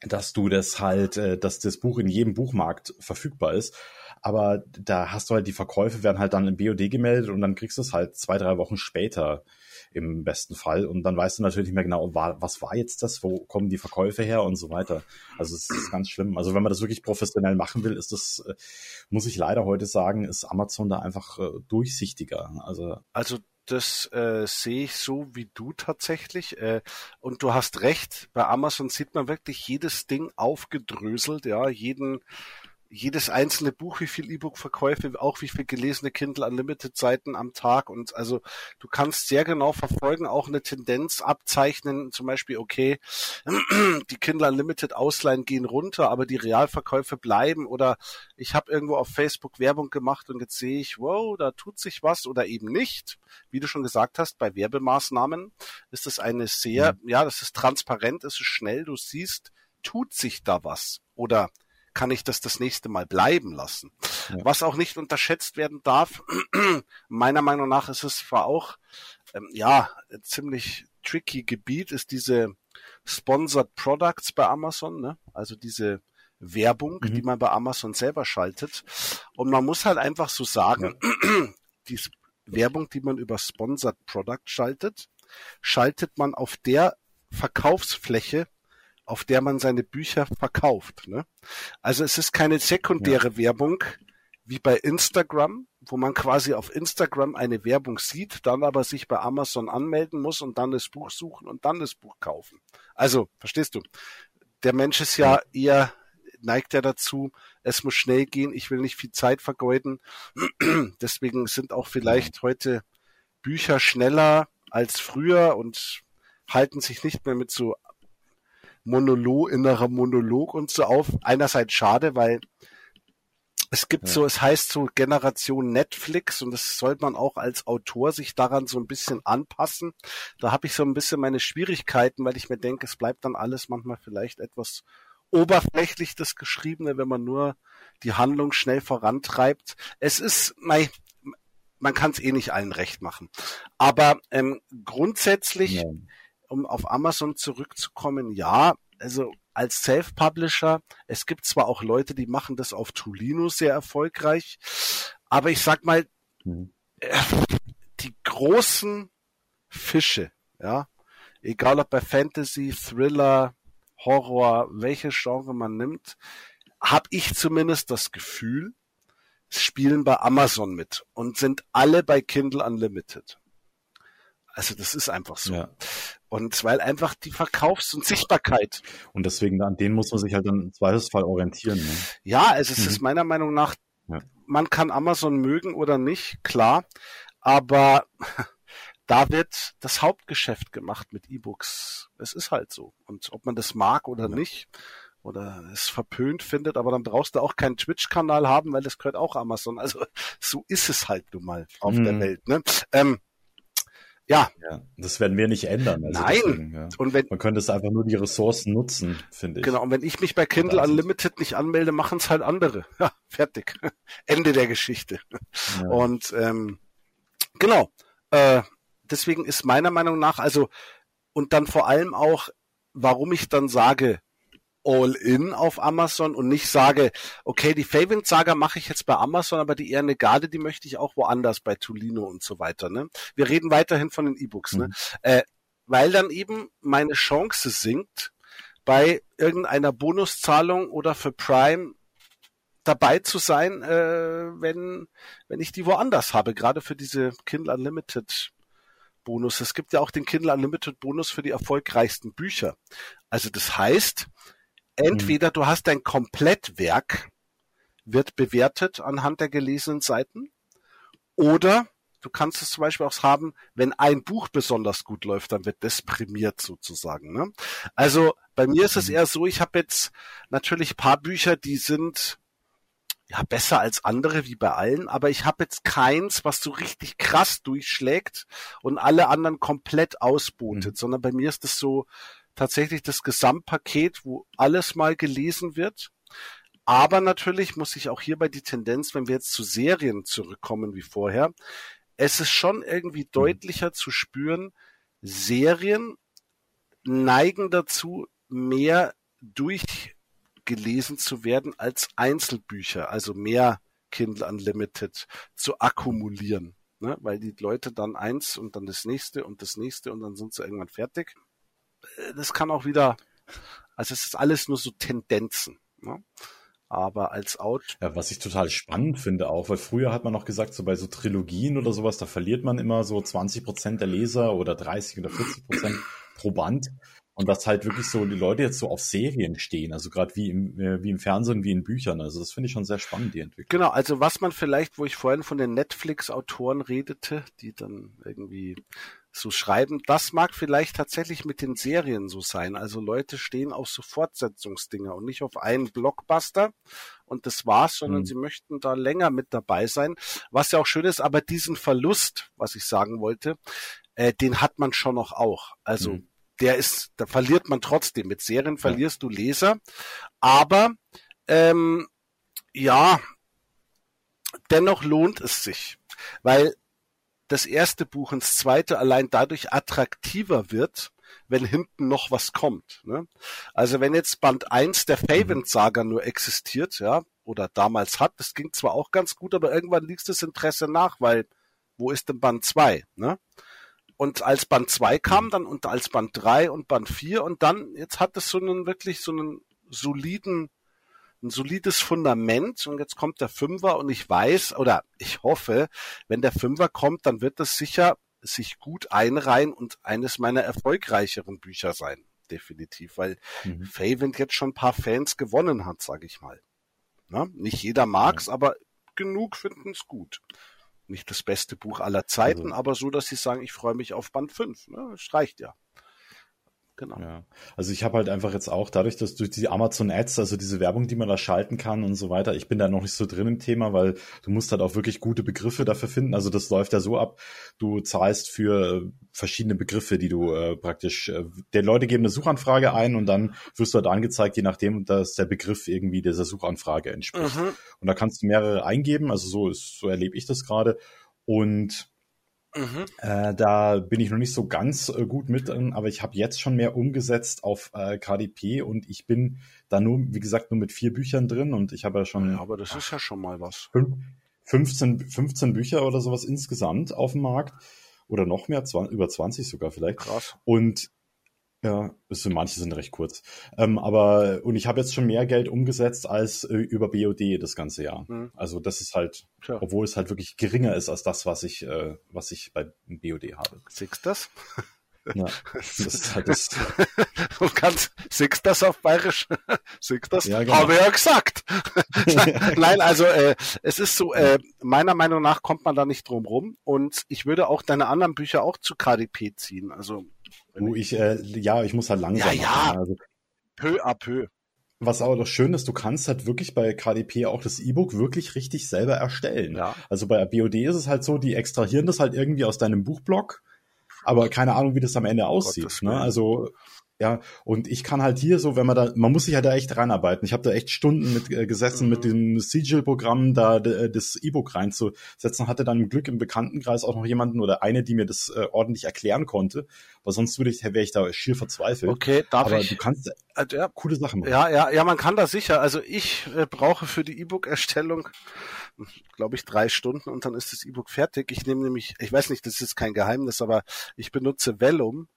dass du das halt, äh, dass das Buch in jedem Buchmarkt verfügbar ist. Aber da hast du halt die Verkäufe werden halt dann in BOD gemeldet und dann kriegst du es halt zwei, drei Wochen später im besten Fall. Und dann weißt du natürlich nicht mehr genau, was war jetzt das, wo kommen die Verkäufe her und so weiter. Also es ist ganz schlimm. Also wenn man das wirklich professionell machen will, ist das, äh, muss ich leider heute sagen, ist Amazon da einfach äh, durchsichtiger. Also, also das äh, sehe ich so wie du tatsächlich. Äh, und du hast recht, bei Amazon sieht man wirklich jedes Ding aufgedröselt, ja, jeden jedes einzelne Buch, wie viel E-Book-Verkäufe, auch wie viel gelesene Kindle Unlimited Seiten am Tag und also du kannst sehr genau verfolgen, auch eine Tendenz abzeichnen, zum Beispiel, okay, die Kindle Unlimited Ausleihen gehen runter, aber die Realverkäufe bleiben oder ich habe irgendwo auf Facebook Werbung gemacht und jetzt sehe ich, wow, da tut sich was oder eben nicht. Wie du schon gesagt hast, bei Werbemaßnahmen ist es eine sehr, mhm. ja, das ist transparent, es ist schnell, du siehst, tut sich da was oder kann ich das das nächste Mal bleiben lassen. Ja. Was auch nicht unterschätzt werden darf, meiner Meinung nach ist es zwar auch, ähm, ja, ziemlich tricky Gebiet, ist diese Sponsored Products bei Amazon, ne? also diese Werbung, mhm. die man bei Amazon selber schaltet. Und man muss halt einfach so sagen, ja. die Werbung, die man über Sponsored Product schaltet, schaltet man auf der Verkaufsfläche, auf der man seine Bücher verkauft. Ne? Also es ist keine sekundäre ja. Werbung wie bei Instagram, wo man quasi auf Instagram eine Werbung sieht, dann aber sich bei Amazon anmelden muss und dann das Buch suchen und dann das Buch kaufen. Also, verstehst du? Der Mensch ist ja eher neigt ja dazu, es muss schnell gehen, ich will nicht viel Zeit vergeuden. Deswegen sind auch vielleicht heute Bücher schneller als früher und halten sich nicht mehr mit so Monolog, innerer Monolog und so auf. Einerseits schade, weil es gibt ja. so, es heißt so Generation Netflix und das sollte man auch als Autor sich daran so ein bisschen anpassen. Da habe ich so ein bisschen meine Schwierigkeiten, weil ich mir denke, es bleibt dann alles manchmal vielleicht etwas oberflächlich das Geschriebene, wenn man nur die Handlung schnell vorantreibt. Es ist, nein, man kann es eh nicht allen recht machen. Aber ähm, grundsätzlich, ja. Um auf Amazon zurückzukommen, ja, also als Self-Publisher, es gibt zwar auch Leute, die machen das auf Tolino sehr erfolgreich, aber ich sag mal, mhm. äh, die großen Fische, ja, egal ob bei Fantasy, Thriller, Horror, welche Genre man nimmt, habe ich zumindest das Gefühl, spielen bei Amazon mit und sind alle bei Kindle Unlimited. Also das ist einfach so. Ja. Und weil einfach die Verkaufs- und Sichtbarkeit. Und deswegen an denen muss man sich halt dann im Zweifelsfall orientieren. Ne? Ja, also es mhm. ist meiner Meinung nach, ja. man kann Amazon mögen oder nicht, klar, aber da wird das Hauptgeschäft gemacht mit E-Books. Es ist halt so. Und ob man das mag oder ja. nicht, oder es verpönt findet, aber dann brauchst du auch keinen Twitch-Kanal haben, weil das gehört auch Amazon. Also so ist es halt nun mal auf mhm. der Welt. Ne? Ähm, ja. ja. Das werden wir nicht ändern. Also Nein. Deswegen, ja. Und wenn, Man könnte es einfach nur die Ressourcen nutzen, finde ich. Genau, und wenn ich mich bei Kindle Unlimited nicht anmelde, machen es halt andere. Ja, fertig. Ende der Geschichte. Ja. Und ähm, genau. Äh, deswegen ist meiner Meinung nach, also, und dann vor allem auch, warum ich dann sage, all in auf Amazon und nicht sage, okay, die Favorite Saga mache ich jetzt bei Amazon, aber die Erne Garde, die möchte ich auch woanders bei Tolino und so weiter. Ne? Wir reden weiterhin von den E-Books, ne? mhm. ne? Äh, weil dann eben meine Chance sinkt, bei irgendeiner Bonuszahlung oder für Prime dabei zu sein, äh, wenn, wenn ich die woanders habe, gerade für diese Kindle Unlimited Bonus. Es gibt ja auch den Kindle Unlimited Bonus für die erfolgreichsten Bücher. Also das heißt, entweder du hast dein Komplettwerk, wird bewertet anhand der gelesenen Seiten, oder du kannst es zum Beispiel auch haben, wenn ein Buch besonders gut läuft, dann wird das prämiert sozusagen. Ne? Also bei mir ist es mhm. eher so, ich habe jetzt natürlich paar Bücher, die sind ja, besser als andere, wie bei allen, aber ich habe jetzt keins, was so richtig krass durchschlägt und alle anderen komplett ausbotet, mhm. sondern bei mir ist es so tatsächlich das Gesamtpaket, wo alles mal gelesen wird. Aber natürlich muss ich auch hierbei die Tendenz, wenn wir jetzt zu Serien zurückkommen wie vorher, es ist schon irgendwie mhm. deutlicher zu spüren, Serien neigen dazu, mehr durch gelesen zu werden als Einzelbücher, also mehr Kindle Unlimited zu akkumulieren. Ne? Weil die Leute dann eins und dann das nächste und das nächste und dann sind sie irgendwann fertig. Äh, das kann auch wieder, also es ist alles nur so Tendenzen. Ne? Aber als Out. Ja, was ich total spannend finde auch, weil früher hat man noch gesagt, so bei so Trilogien oder sowas, da verliert man immer so 20 Prozent der Leser oder 30 oder 40 Prozent pro Band. Und dass halt wirklich so die Leute jetzt so auf Serien stehen, also gerade wie im, äh, wie im Fernsehen, wie in Büchern. Also das finde ich schon sehr spannend, die Entwicklung. Genau, also was man vielleicht, wo ich vorhin von den Netflix-Autoren redete, die dann irgendwie so schreiben, das mag vielleicht tatsächlich mit den Serien so sein. Also Leute stehen auf so Fortsetzungsdinger und nicht auf einen Blockbuster und das war's, sondern mhm. sie möchten da länger mit dabei sein. Was ja auch schön ist, aber diesen Verlust, was ich sagen wollte, äh, den hat man schon noch auch. Also mhm der ist, da verliert man trotzdem. Mit Serien verlierst ja. du Leser, aber ähm, ja, dennoch lohnt es sich, weil das erste Buch ins zweite allein dadurch attraktiver wird, wenn hinten noch was kommt. Ne? Also wenn jetzt Band 1 der Faven-Saga nur existiert, ja, oder damals hat, das ging zwar auch ganz gut, aber irgendwann liegt das Interesse nach, weil wo ist denn Band 2? Ne? und als Band 2 kam, dann und als Band 3 und Band 4 und dann, jetzt hat es so einen wirklich so einen soliden, ein solides Fundament und jetzt kommt der Fünfer und ich weiß oder ich hoffe, wenn der Fünfer kommt, dann wird das sicher sich gut einreihen und eines meiner erfolgreicheren Bücher sein. Definitiv, weil mhm. Faven jetzt schon ein paar Fans gewonnen hat, sage ich mal. Na, nicht jeder mag's, ja. aber genug finden es gut. Nicht das beste Buch aller Zeiten, also, aber so, dass sie sagen, ich freue mich auf Band 5. Ne? Das reicht ja. Genau. Ja. Also ich habe halt einfach jetzt auch dadurch, dass durch die Amazon Ads, also diese Werbung, die man da schalten kann und so weiter, ich bin da noch nicht so drin im Thema, weil du musst halt auch wirklich gute Begriffe dafür finden. Also das läuft ja so ab, du zahlst für verschiedene Begriffe, die du äh, praktisch, äh, der Leute geben eine Suchanfrage ein und dann wirst du halt angezeigt, je nachdem, dass der Begriff irgendwie dieser Suchanfrage entspricht. Mhm. Und da kannst du mehrere eingeben, also so ist, so erlebe ich das gerade. Und Mhm. Äh, da bin ich noch nicht so ganz äh, gut mit drin, aber ich habe jetzt schon mehr umgesetzt auf äh, KDP und ich bin da nur, wie gesagt, nur mit vier Büchern drin und ich habe ja schon. Ja, aber das ist ja schon mal was. 15, 15 Bücher oder sowas insgesamt auf dem Markt oder noch mehr, 20, über 20 sogar vielleicht. Krass. Und ja, es sind, manche sind recht kurz. Ähm, aber, und ich habe jetzt schon mehr Geld umgesetzt als äh, über BOD das ganze Jahr. Mhm. Also das ist halt, Tja. obwohl es halt wirklich geringer ist als das, was ich, äh, was ich bei BOD habe. Siehst das? Ja, das ist halt das. Und ganz, siehst das auf Bayerisch? siehst das? Ja, genau. Habe ja gesagt. Nein, also äh, es ist so, äh, meiner Meinung nach kommt man da nicht drum rum. Und ich würde auch deine anderen Bücher auch zu KDP ziehen. Also Du, ich, äh, ja, ich muss halt langsam. Ja, ja. Also, peu à peu. Was aber doch schön ist, du kannst halt wirklich bei KDP auch das E-Book wirklich richtig selber erstellen. Ja. Also bei BOD ist es halt so, die extrahieren das halt irgendwie aus deinem Buchblock, aber keine Ahnung, wie das am Ende aussieht. Ne? Also ja, und ich kann halt hier so, wenn man da, man muss sich ja da echt reinarbeiten. Ich habe da echt Stunden mit äh, gesessen, mhm. mit dem Sigil-Programm da äh, das E-Book reinzusetzen. Hatte dann im Glück im Bekanntenkreis auch noch jemanden oder eine, die mir das äh, ordentlich erklären konnte. Weil sonst würde ich, wäre ich da schier verzweifelt. Okay, darf Aber ich? du kannst also, ja, coole Sachen machen. Ja, ja, ja, man kann da sicher. Also ich äh, brauche für die E-Book-Erstellung glaube ich, drei Stunden und dann ist das E-Book fertig. Ich nehme nämlich, ich weiß nicht, das ist kein Geheimnis, aber ich benutze Vellum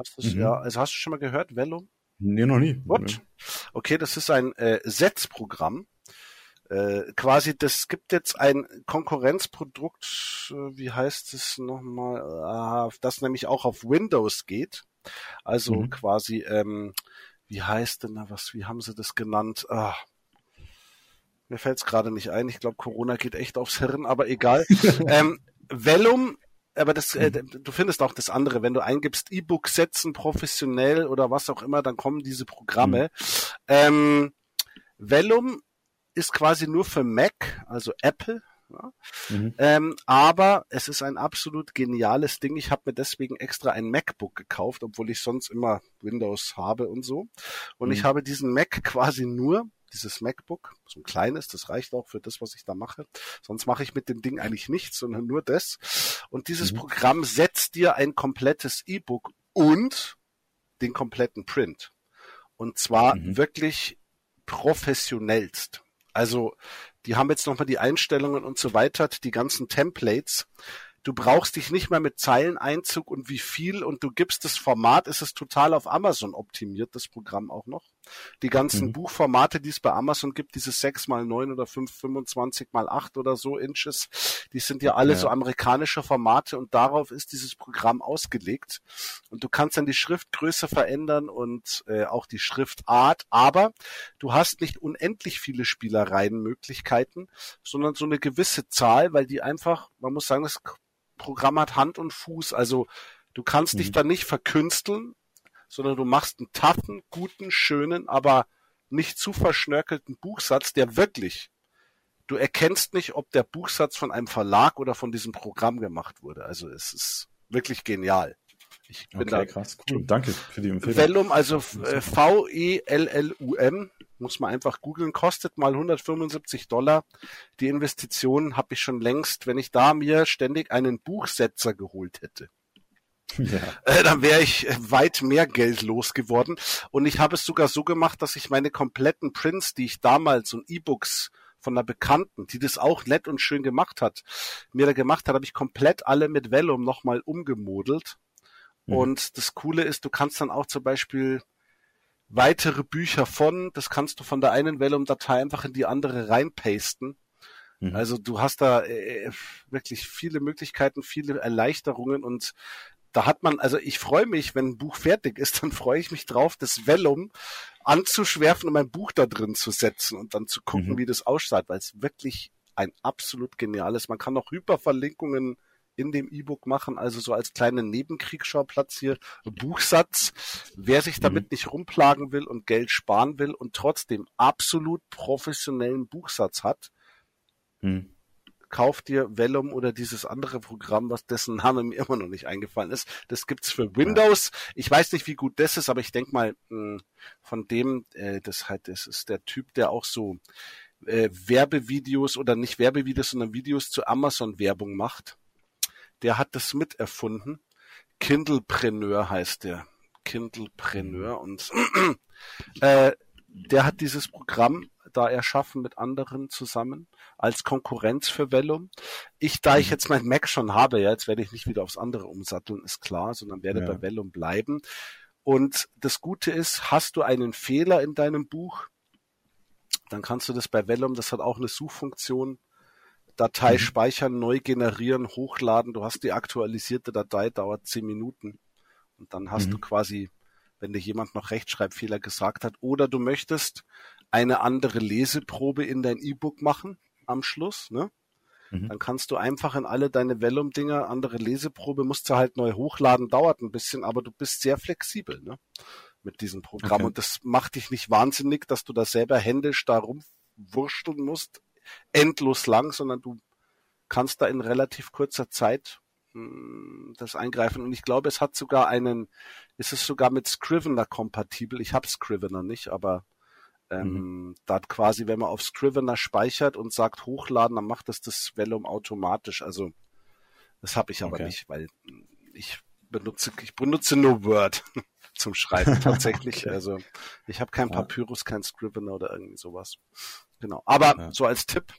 Hast du mhm. ja, also hast du schon mal gehört, Vellum? Nee, noch nie. What? Okay, das ist ein äh, Setzprogramm. Äh, quasi, das gibt jetzt ein Konkurrenzprodukt, äh, wie heißt es nochmal, äh, das nämlich auch auf Windows geht. Also mhm. quasi, ähm, wie heißt denn da was, wie haben sie das genannt? Ah, mir fällt es gerade nicht ein. Ich glaube, Corona geht echt aufs Hirn, aber egal. ähm, Vellum aber das, äh, mhm. du findest auch das andere. Wenn du eingibst E-Book setzen professionell oder was auch immer, dann kommen diese Programme. Mhm. Ähm, Vellum ist quasi nur für Mac, also Apple. Ja. Mhm. Ähm, aber es ist ein absolut geniales Ding. Ich habe mir deswegen extra ein MacBook gekauft, obwohl ich sonst immer Windows habe und so. Und mhm. ich habe diesen Mac quasi nur dieses MacBook, so ein kleines, das reicht auch für das, was ich da mache. Sonst mache ich mit dem Ding eigentlich nichts, sondern nur das. Und dieses mhm. Programm setzt dir ein komplettes E-Book und den kompletten Print. Und zwar mhm. wirklich professionellst. Also, die haben jetzt nochmal die Einstellungen und so weiter, die ganzen Templates Du brauchst dich nicht mehr mit Zeileneinzug und wie viel und du gibst das Format, ist es total auf Amazon optimiert, das Programm auch noch. Die ganzen mhm. Buchformate, die es bei Amazon gibt, diese 6 mal 9 oder 5, 25 mal 8 oder so Inches, die sind ja alle ja. so amerikanische Formate und darauf ist dieses Programm ausgelegt. Und du kannst dann die Schriftgröße verändern und äh, auch die Schriftart, aber du hast nicht unendlich viele Spielereienmöglichkeiten, sondern so eine gewisse Zahl, weil die einfach, man muss sagen, das Programm hat Hand und Fuß. Also du kannst mhm. dich da nicht verkünsteln, sondern du machst einen taffen, guten, schönen, aber nicht zu verschnörkelten Buchsatz, der wirklich, du erkennst nicht, ob der Buchsatz von einem Verlag oder von diesem Programm gemacht wurde. Also es ist wirklich genial. Ich bin okay, da krass, cool. Danke für die Empfehlung. Vellum, also äh, V-E-L-L-U-M, muss man einfach googeln, kostet mal 175 Dollar. Die Investition habe ich schon längst, wenn ich da mir ständig einen Buchsetzer geholt hätte. Ja. Äh, dann wäre ich weit mehr Geld losgeworden. Und ich habe es sogar so gemacht, dass ich meine kompletten Prints, die ich damals und E-Books von einer Bekannten, die das auch nett und schön gemacht hat, mir da gemacht hat, habe ich komplett alle mit Vellum nochmal umgemodelt. Mhm. Und das Coole ist, du kannst dann auch zum Beispiel weitere Bücher von, das kannst du von der einen Vellum-Datei einfach in die andere reinpasten. Mhm. Also du hast da äh, wirklich viele Möglichkeiten, viele Erleichterungen und da hat man, also ich freue mich, wenn ein Buch fertig ist, dann freue ich mich drauf, das Vellum anzuschwerfen und mein Buch da drin zu setzen und dann zu gucken, mhm. wie das ausschaut, weil es wirklich ein absolut geniales, man kann noch Hyperverlinkungen in dem E-Book machen, also so als kleinen Nebenkriegsschauplatz hier, Buchsatz. Wer sich damit mhm. nicht rumplagen will und Geld sparen will und trotzdem absolut professionellen Buchsatz hat, mhm kauf dir Vellum oder dieses andere Programm, was dessen Name mir immer noch nicht eingefallen ist. Das gibt's für Windows. Ich weiß nicht, wie gut das ist, aber ich denk mal, mh, hm, von dem, äh, das halt, das ist der Typ, der auch so äh, Werbevideos oder nicht Werbevideos, sondern Videos zu Amazon-Werbung macht. Der hat das miterfunden. Kindlepreneur heißt der. Kindlepreneur und äh, der hat dieses Programm da erschaffen mit anderen zusammen als Konkurrenz für Vellum. Ich, da ich mhm. jetzt mein Mac schon habe, ja, jetzt werde ich nicht wieder aufs andere umsatteln, ist klar, sondern werde ja. bei Vellum bleiben. Und das Gute ist, hast du einen Fehler in deinem Buch, dann kannst du das bei Vellum, das hat auch eine Suchfunktion, Datei mhm. speichern, neu generieren, hochladen. Du hast die aktualisierte Datei, dauert zehn Minuten. Und dann hast mhm. du quasi, wenn dir jemand noch Rechtschreibfehler gesagt hat, oder du möchtest eine andere Leseprobe in dein E-Book machen am Schluss, ne? Mhm. Dann kannst du einfach in alle deine Vellum-Dinger andere Leseprobe, musst du halt neu hochladen, dauert ein bisschen, aber du bist sehr flexibel, ne? Mit diesem Programm. Okay. Und das macht dich nicht wahnsinnig, dass du da selber händisch da rumwurschteln musst, endlos lang, sondern du kannst da in relativ kurzer Zeit mh, hm, das eingreifen. Und ich glaube, es hat sogar einen, ist es sogar mit Scrivener kompatibel. Ich habe Scrivener nicht, aber ähm, mhm. Da quasi, wenn man auf Scrivener speichert und sagt hochladen, dann macht das das Vellum automatisch. Also das habe ich aber okay. nicht, weil ich benutze ich benutze nur Word zum Schreiben tatsächlich. okay. Also ich habe kein Papyrus, kein Scrivener oder irgendwie sowas. Genau. Aber ja. so als Tipp,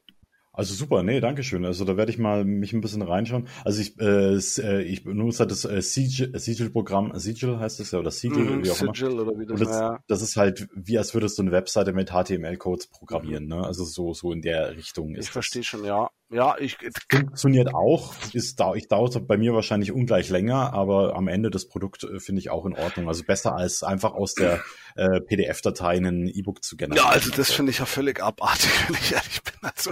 also super, nee, danke schön. Also da werde ich mal mich ein bisschen reinschauen. Also ich, äh, äh ich benutze das äh, Siegel-Programm, Siegel heißt es ja, oder Siegel, mhm, wie auch Sigil immer. Oder wie das, das, ja. das ist halt, wie als würdest du eine Webseite mit HTML-Codes programmieren, ne? Also so, so in der Richtung ist Ich verstehe schon, ja. Ja, ich funktioniert auch. Ist da, ich dauert bei mir wahrscheinlich ungleich länger, aber am Ende das Produkt äh, finde ich auch in Ordnung. Also besser als einfach aus der äh, PDF-Datei ein E-Book zu generieren. Ja, also das finde ich ja völlig abartig, wenn ich ehrlich bin. Also,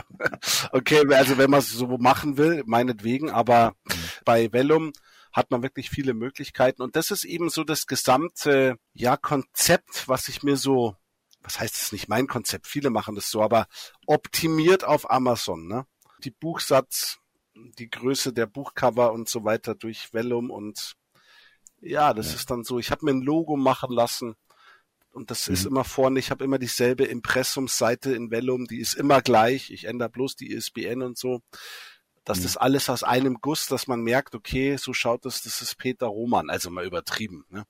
okay, also wenn man es so machen will, meinetwegen, aber mhm. bei Vellum hat man wirklich viele Möglichkeiten und das ist eben so das gesamte ja Konzept, was ich mir so was heißt es nicht mein Konzept, viele machen das so, aber optimiert auf Amazon, ne? Die Buchsatz, die Größe der Buchcover und so weiter durch Vellum und ja, das ja. ist dann so. Ich habe mir ein Logo machen lassen und das mhm. ist immer vorne. Ich habe immer dieselbe Impressumsseite in Vellum, die ist immer gleich. Ich ändere bloß die ISBN und so. Dass mhm. das alles aus einem Guss, dass man merkt, okay, so schaut das, das ist Peter Roman, also mal übertrieben. Ne?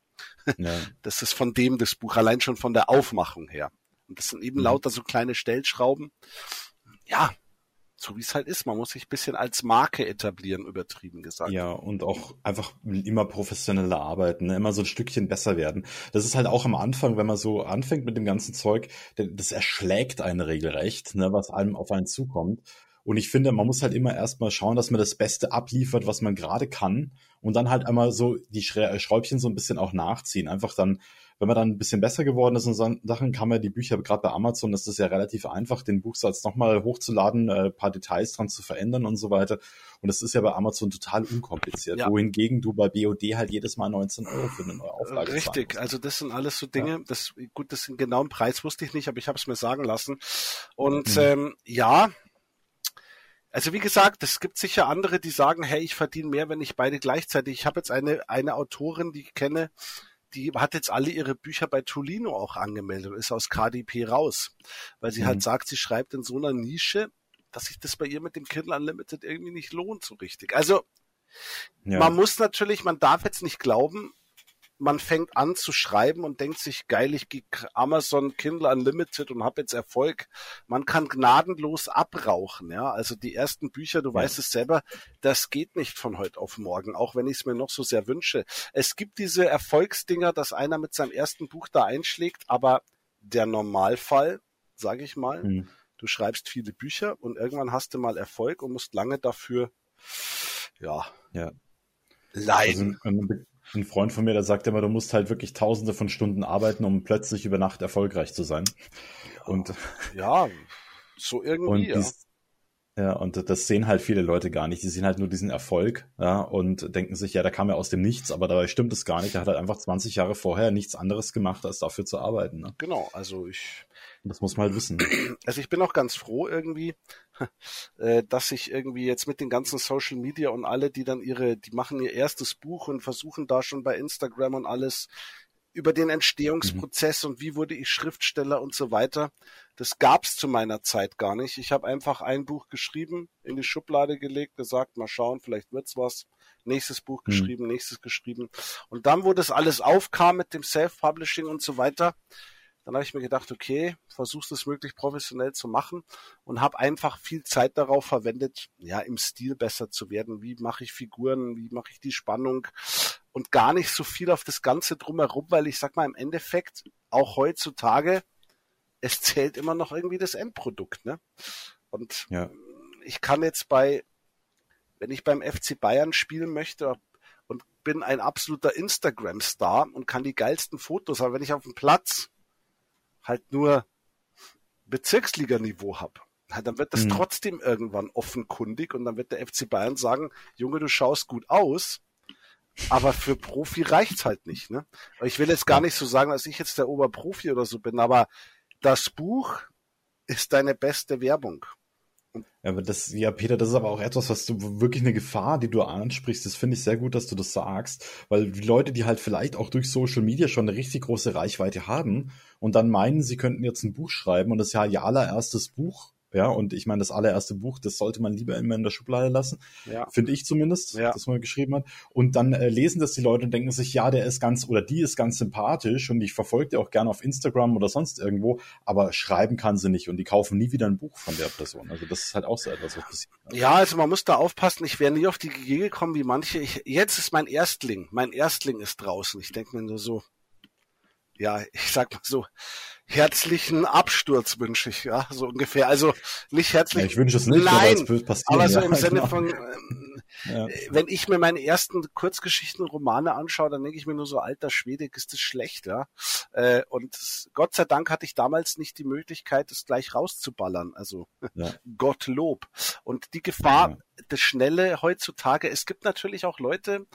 Ja. Das ist von dem das Buch, allein schon von der Aufmachung her. Und das sind eben mhm. lauter so kleine Stellschrauben. Ja, so wie es halt ist. Man muss sich bisschen als Marke etablieren, übertrieben gesagt. Ja, und auch einfach immer professioneller arbeiten, ne? immer so ein Stückchen besser werden. Das ist halt auch am Anfang, wenn man so anfängt mit dem ganzen Zeug, das erschlägt einen regelrecht, ne, was einem auf einen zukommt. Und ich finde, man muss halt immer erstmal schauen, dass man das Beste abliefert, was man gerade kann. Und dann halt einmal so die Schräubchen so ein bisschen auch nachziehen. Einfach dann wenn man dann ein bisschen besser geworden ist in so Sachen, kann man die Bücher, gerade bei Amazon ist es ja relativ einfach, den Buchsatz nochmal hochzuladen, äh, paar Details dran zu verändern und so weiter. Und das ist ja bei Amazon total unkompliziert. Ja. Wohingegen du bei BOD halt jedes Mal 19 Euro für eine neue Auflage Richtig, also das sind alles so Dinge, ja. das, gut, das sind genauen Preis wusste ich nicht, aber ich habe es mir sagen lassen. Und mhm. ähm, ja, also wie gesagt, es gibt sicher andere, die sagen, hey, ich verdiene mehr, wenn ich beide gleichzeitig. Ich habe jetzt eine eine Autorin, die ich kenne, die hat jetzt alle ihre Bücher bei Tolino auch angemeldet und ist aus KDP raus, weil sie halt mhm. halt sagt, sie schreibt in so einer Nische, dass sich das bei ihr mit dem Kindle Unlimited irgendwie nicht lohnt so richtig. Also ja. man muss natürlich, man darf jetzt nicht glauben, man fängt an zu schreiben und denkt sich, geil, ich gehe Amazon Kindle Unlimited und habe jetzt Erfolg. Man kann gnadenlos abrauchen, ja. Also die ersten Bücher, du ja. weißt es selber, das geht nicht von heute auf morgen, auch wenn ich es mir noch so sehr wünsche. Es gibt diese Erfolgsdinger, dass einer mit seinem ersten Buch da einschlägt, aber der Normalfall, sage ich mal, mhm. du schreibst viele Bücher und irgendwann hast du mal Erfolg und musst lange dafür, ja, ja. leiden. Also, ein Freund von mir, der sagt immer, du musst halt wirklich tausende von Stunden arbeiten, um plötzlich über Nacht erfolgreich zu sein. Ja, und ja, so irgendwie. Und dies, ja, und das sehen halt viele Leute gar nicht. Die sehen halt nur diesen Erfolg, ja, und denken sich, ja, der kam ja aus dem Nichts, aber dabei stimmt es gar nicht. Er hat halt einfach 20 Jahre vorher nichts anderes gemacht, als dafür zu arbeiten. Ne? Genau, also ich. Das muss man halt wissen. Also ich bin auch ganz froh irgendwie, dass ich irgendwie jetzt mit den ganzen Social Media und alle, die dann ihre, die machen ihr erstes Buch und versuchen da schon bei Instagram und alles über den Entstehungsprozess mhm. und wie wurde ich Schriftsteller und so weiter. Das gab's zu meiner Zeit gar nicht. Ich habe einfach ein Buch geschrieben, in die Schublade gelegt, gesagt, mal schauen, vielleicht wird's was. Nächstes Buch mhm. geschrieben, nächstes geschrieben. Und dann, wo das alles aufkam mit dem Self-Publishing und so weiter, dann habe ich mir gedacht, okay, versuchst es möglichst professionell zu machen und habe einfach viel Zeit darauf verwendet, ja, im Stil besser zu werden. Wie mache ich Figuren, wie mache ich die Spannung und gar nicht so viel auf das Ganze drumherum, weil ich sag mal im Endeffekt auch heutzutage es zählt immer noch irgendwie das Endprodukt, ne? Und ja. ich kann jetzt bei, wenn ich beim FC Bayern spielen möchte und bin ein absoluter Instagram-Star und kann die geilsten Fotos, aber wenn ich auf dem Platz halt nur Bezirksliganiveau habe, dann wird das mhm. trotzdem irgendwann offenkundig und dann wird der FC Bayern sagen, Junge, du schaust gut aus, aber für Profi reicht's halt nicht. Ne? Ich will jetzt gar nicht so sagen, dass ich jetzt der Oberprofi oder so bin, aber das Buch ist deine beste Werbung. Ja, aber das, ja, Peter, das ist aber auch etwas, was du wirklich eine Gefahr, die du ansprichst. Das finde ich sehr gut, dass du das sagst, weil die Leute, die halt vielleicht auch durch Social Media schon eine richtig große Reichweite haben und dann meinen, sie könnten jetzt ein Buch schreiben und das ja ihr allererstes Buch ja, und ich meine, das allererste Buch, das sollte man lieber immer in der Schublade lassen. Ja. Finde ich zumindest, ja. das man geschrieben hat. Und dann äh, lesen das die Leute und denken sich, ja, der ist ganz oder die ist ganz sympathisch und ich verfolge die auch gerne auf Instagram oder sonst irgendwo, aber schreiben kann sie nicht und die kaufen nie wieder ein Buch von der Person. Also das ist halt auch so etwas, was passiert. Ja, also man muss da aufpassen. Ich wäre nie auf die Idee gekommen, wie manche. Ich, jetzt ist mein Erstling. Mein Erstling ist draußen. Ich denke mir nur so, ja, ich sag mal so, herzlichen Absturz wünsche ich, ja, so ungefähr. Also nicht herzlich. Ja, ich wünsche es nicht, nein, aber, passieren, aber so ja, im Sinne genau. von, ja. wenn ich mir meine ersten Kurzgeschichten, Romane anschaue, dann denke ich mir nur so, alter Schwede, ist das schlecht, ja. Äh, und Gott sei Dank hatte ich damals nicht die Möglichkeit, das gleich rauszuballern. Also Gottlob. Und die Gefahr, das Schnelle heutzutage, es gibt natürlich auch Leute,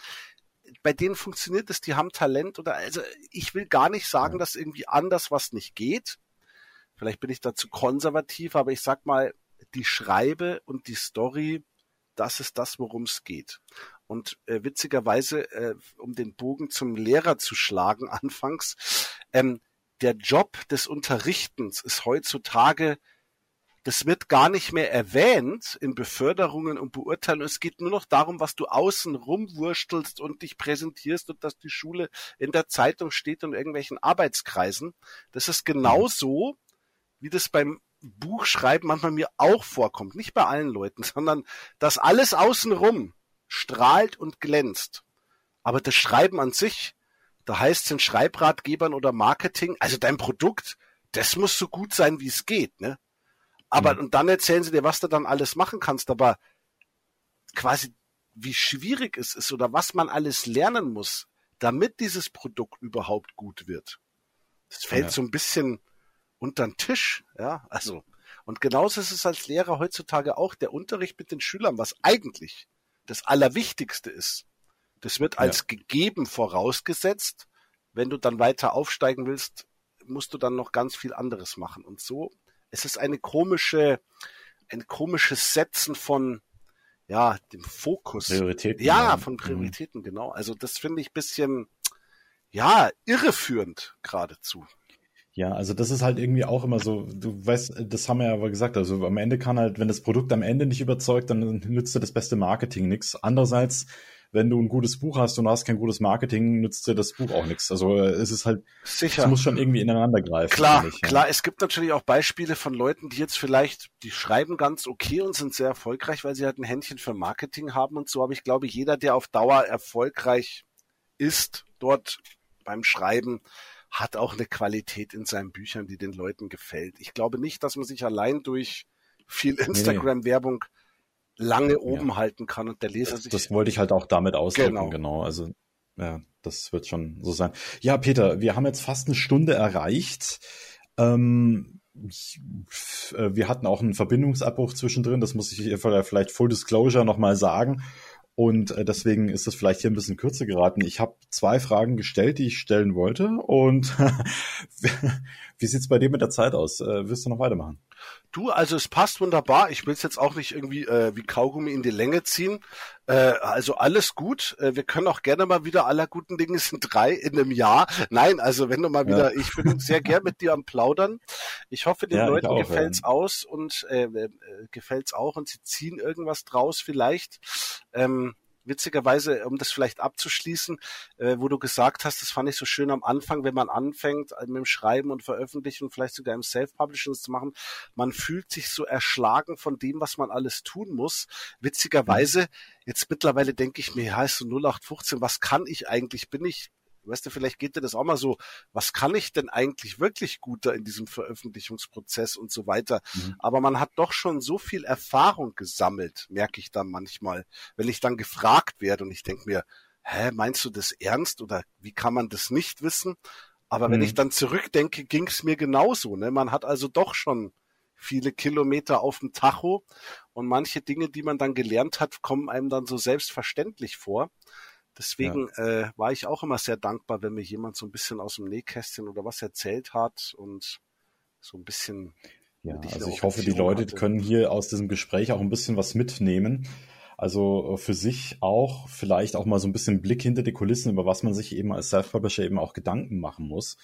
bei denen funktioniert es, die haben Talent oder also ich will gar nicht sagen, dass irgendwie anders was nicht geht. Vielleicht bin ich dazu konservativ, aber ich sag mal, die Schreibe und die Story, das ist das, worum es geht. Und äh, witzigerweise, äh, um den Bogen zum Lehrer zu schlagen anfangs, ähm, der Job des Unterrichtens ist heutzutage das wird gar nicht mehr erwähnt in Beförderungen und Beurteilungen. Es geht nur noch darum, was du außen rumwurstelst und dich präsentierst und dass die Schule in der Zeitung steht und irgendwelchen Arbeitskreisen. Das ist genauso, wie das beim Buchschreiben manchmal mir auch vorkommt. Nicht bei allen Leuten, sondern dass alles außenrum strahlt und glänzt. Aber das Schreiben an sich, da heißt es in Schreibratgebern oder Marketing, also dein Produkt, das muss so gut sein, wie es geht, ne? Aber, mhm. und dann erzählen sie dir, was du dann alles machen kannst, aber quasi, wie schwierig es ist oder was man alles lernen muss, damit dieses Produkt überhaupt gut wird. Das fällt ja. so ein bisschen unter den Tisch, ja, also. Und genauso ist es als Lehrer heutzutage auch der Unterricht mit den Schülern, was eigentlich das Allerwichtigste ist. Das wird als ja. gegeben vorausgesetzt. Wenn du dann weiter aufsteigen willst, musst du dann noch ganz viel anderes machen. Und so es ist eine komische, ein komisches Setzen von ja, dem Fokus. Prioritäten. Ja, von mhm. Prioritäten, mhm. genau. Also das finde ich bisschen, ja, irreführend geradezu. Ja, also das ist halt irgendwie auch immer so, du weißt, das haben wir ja aber gesagt, also am Ende kann halt, wenn das Produkt am Ende nicht überzeugt, dann nützt dir das beste Marketing nichts. Andererseits wenn du ein gutes Buch hast und hast kein gutes Marketing, nützt dir das Buch auch nichts. Also äh, es ist halt, Sicher. es muss schon irgendwie ineinander greifen. Klar, ich, ja. klar. Es gibt natürlich auch Beispiele von Leuten, die jetzt vielleicht, die schreiben ganz okay und sind sehr erfolgreich, weil sie halt ein Händchen für Marketing haben und so. Aber ich glaube, jeder, der auf Dauer erfolgreich ist, dort beim Schreiben, hat auch eine Qualität in seinen Büchern, die den Leuten gefällt. Ich glaube nicht, dass man sich allein durch viel Instagram-Werbung lange oben halten kann und der Leser das, sich. das wollte ich halt auch damit ausdrücken, Genau. genau. Also ja, das wird schon so sein. Ja, Peter, wir haben jetzt fast eine Stunde erreicht. Ähm, äh, wir hatten auch einen Verbindungsabbruch zwischendrin, das muss ich hier vielleicht Full Disclosure nochmal sagen. Und äh, deswegen ist das vielleicht hier ein bisschen kürzer geraten. Ich habe zwei Fragen gestellt, die ich stellen wollte. Und wie sieht's bei dir mit der Zeit aus? Äh, willst du noch weitermachen? Du, also es passt wunderbar. Ich will es jetzt auch nicht irgendwie äh, wie Kaugummi in die Länge ziehen. Äh, also alles gut. Äh, wir können auch gerne mal wieder aller guten Dinge sind drei in einem Jahr. Nein, also wenn du mal wieder, Ja. ich bin sehr gern mit dir am Plaudern. Ich hoffe, den Ja, Leuten auch, gefällt's ja. aus und äh, äh, gefällt's auch und sie ziehen irgendwas draus vielleicht. Ähm, witzigerweise, um das vielleicht abzuschließen, äh, wo du gesagt hast, das fand ich so schön am Anfang, wenn man anfängt äh, mit dem Schreiben und Veröffentlichen vielleicht sogar im Self-Publishing zu machen, man fühlt sich so erschlagen von dem, was man alles tun muss. Witzigerweise, jetzt mittlerweile denke ich mir, ja, ist so 0815, was kann ich eigentlich? Bin ich, weißt du, vielleicht geht dir das auch mal so, was kann ich denn eigentlich wirklich gut da in diesem Veröffentlichungsprozess und so weiter? Mhm. Aber man hat doch schon so viel Erfahrung gesammelt, merke ich dann manchmal, wenn ich dann gefragt werde und ich denke mir, hä, meinst du das ernst oder wie kann man das nicht wissen? Aber wenn Mhm. ich dann zurückdenke, ging es mir genauso. Ne? Man hat also doch schon viele Kilometer auf dem Tacho und manche Dinge, die man dann gelernt hat, kommen einem dann so selbstverständlich vor. Deswegen äh, war ich auch immer sehr dankbar, wenn mir jemand so ein bisschen aus dem Nähkästchen oder was erzählt hat und so ein bisschen Ja, also ich hoffe, die Leute hatte. können hier aus diesem Gespräch auch ein bisschen was mitnehmen. Also äh, für sich auch vielleicht auch mal so ein bisschen Blick hinter die Kulissen, über was man sich eben als Self-Publisher eben auch Gedanken machen muss,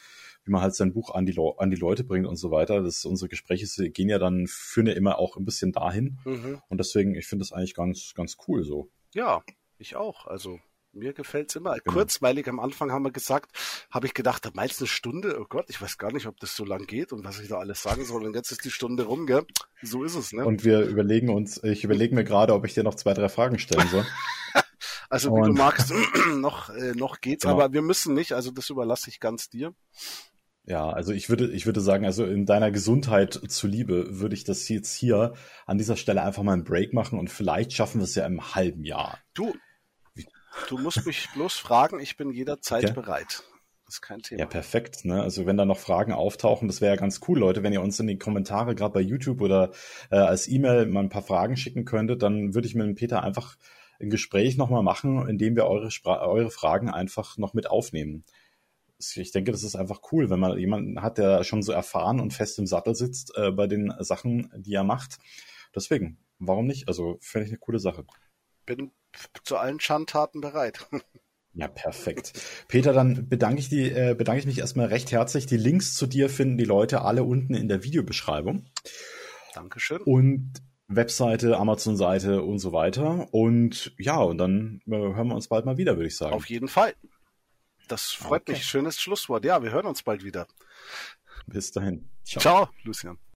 wie man halt sein Buch an die, Leu- an die Leute bringt und so weiter. Das, unsere Gespräche gehen ja dann, führen ja immer auch ein bisschen dahin. Mhm. Und deswegen, ich finde das eigentlich ganz, ganz cool so. Ja, ich auch. Also mir gefällt's immer. Genau. Kurzweilig am Anfang haben wir gesagt, habe ich gedacht, da meinst du eine Stunde? Oh Gott, ich weiß gar nicht, ob das so lang geht und was ich da alles sagen soll. Und jetzt ist die Stunde rum, gell? So ist es, ne? Und wir überlegen uns, ich überlege mir gerade, ob ich dir noch zwei, drei Fragen stellen soll. also wie du magst, noch, äh, noch geht's, Genau. aber wir müssen nicht. Also das überlasse ich ganz dir. Ja, also ich würde, ich würde sagen, also in deiner Gesundheit zuliebe würde ich das jetzt hier an dieser Stelle einfach mal einen Break machen und vielleicht schaffen wir es ja im halben Jahr. Du, du musst mich bloß fragen. Ich bin jederzeit Okay. bereit. Das ist kein Thema. Ja, perfekt. Ne? Also wenn da noch Fragen auftauchen, das wäre ja ganz cool, Leute, wenn ihr uns in die Kommentare, gerade bei YouTube oder äh, als E-Mail mal ein paar Fragen schicken könntet, dann würde ich mit dem Peter einfach ein Gespräch nochmal machen, in dem wir eure, Spra eure Fragen einfach noch mit aufnehmen. Ich denke, das ist einfach cool, wenn man jemanden hat, der schon so erfahren und fest im Sattel sitzt äh, bei den Sachen, die er macht. Deswegen, warum nicht? Also finde ich eine coole Sache. Bin zu allen Schandtaten bereit. Ja, perfekt. Peter, dann bedanke ich, die, äh, bedanke ich mich erstmal recht herzlich. Die Links zu dir finden die Leute alle unten in der Videobeschreibung. Dankeschön. Und Webseite, Amazon-Seite und so weiter. Und ja, und dann äh, hören wir uns bald mal wieder, würde ich sagen. Auf jeden Fall. Das freut Okay. mich. Schönes Schlusswort. Ja, wir hören uns bald wieder. Bis dahin. Ciao, Lucian.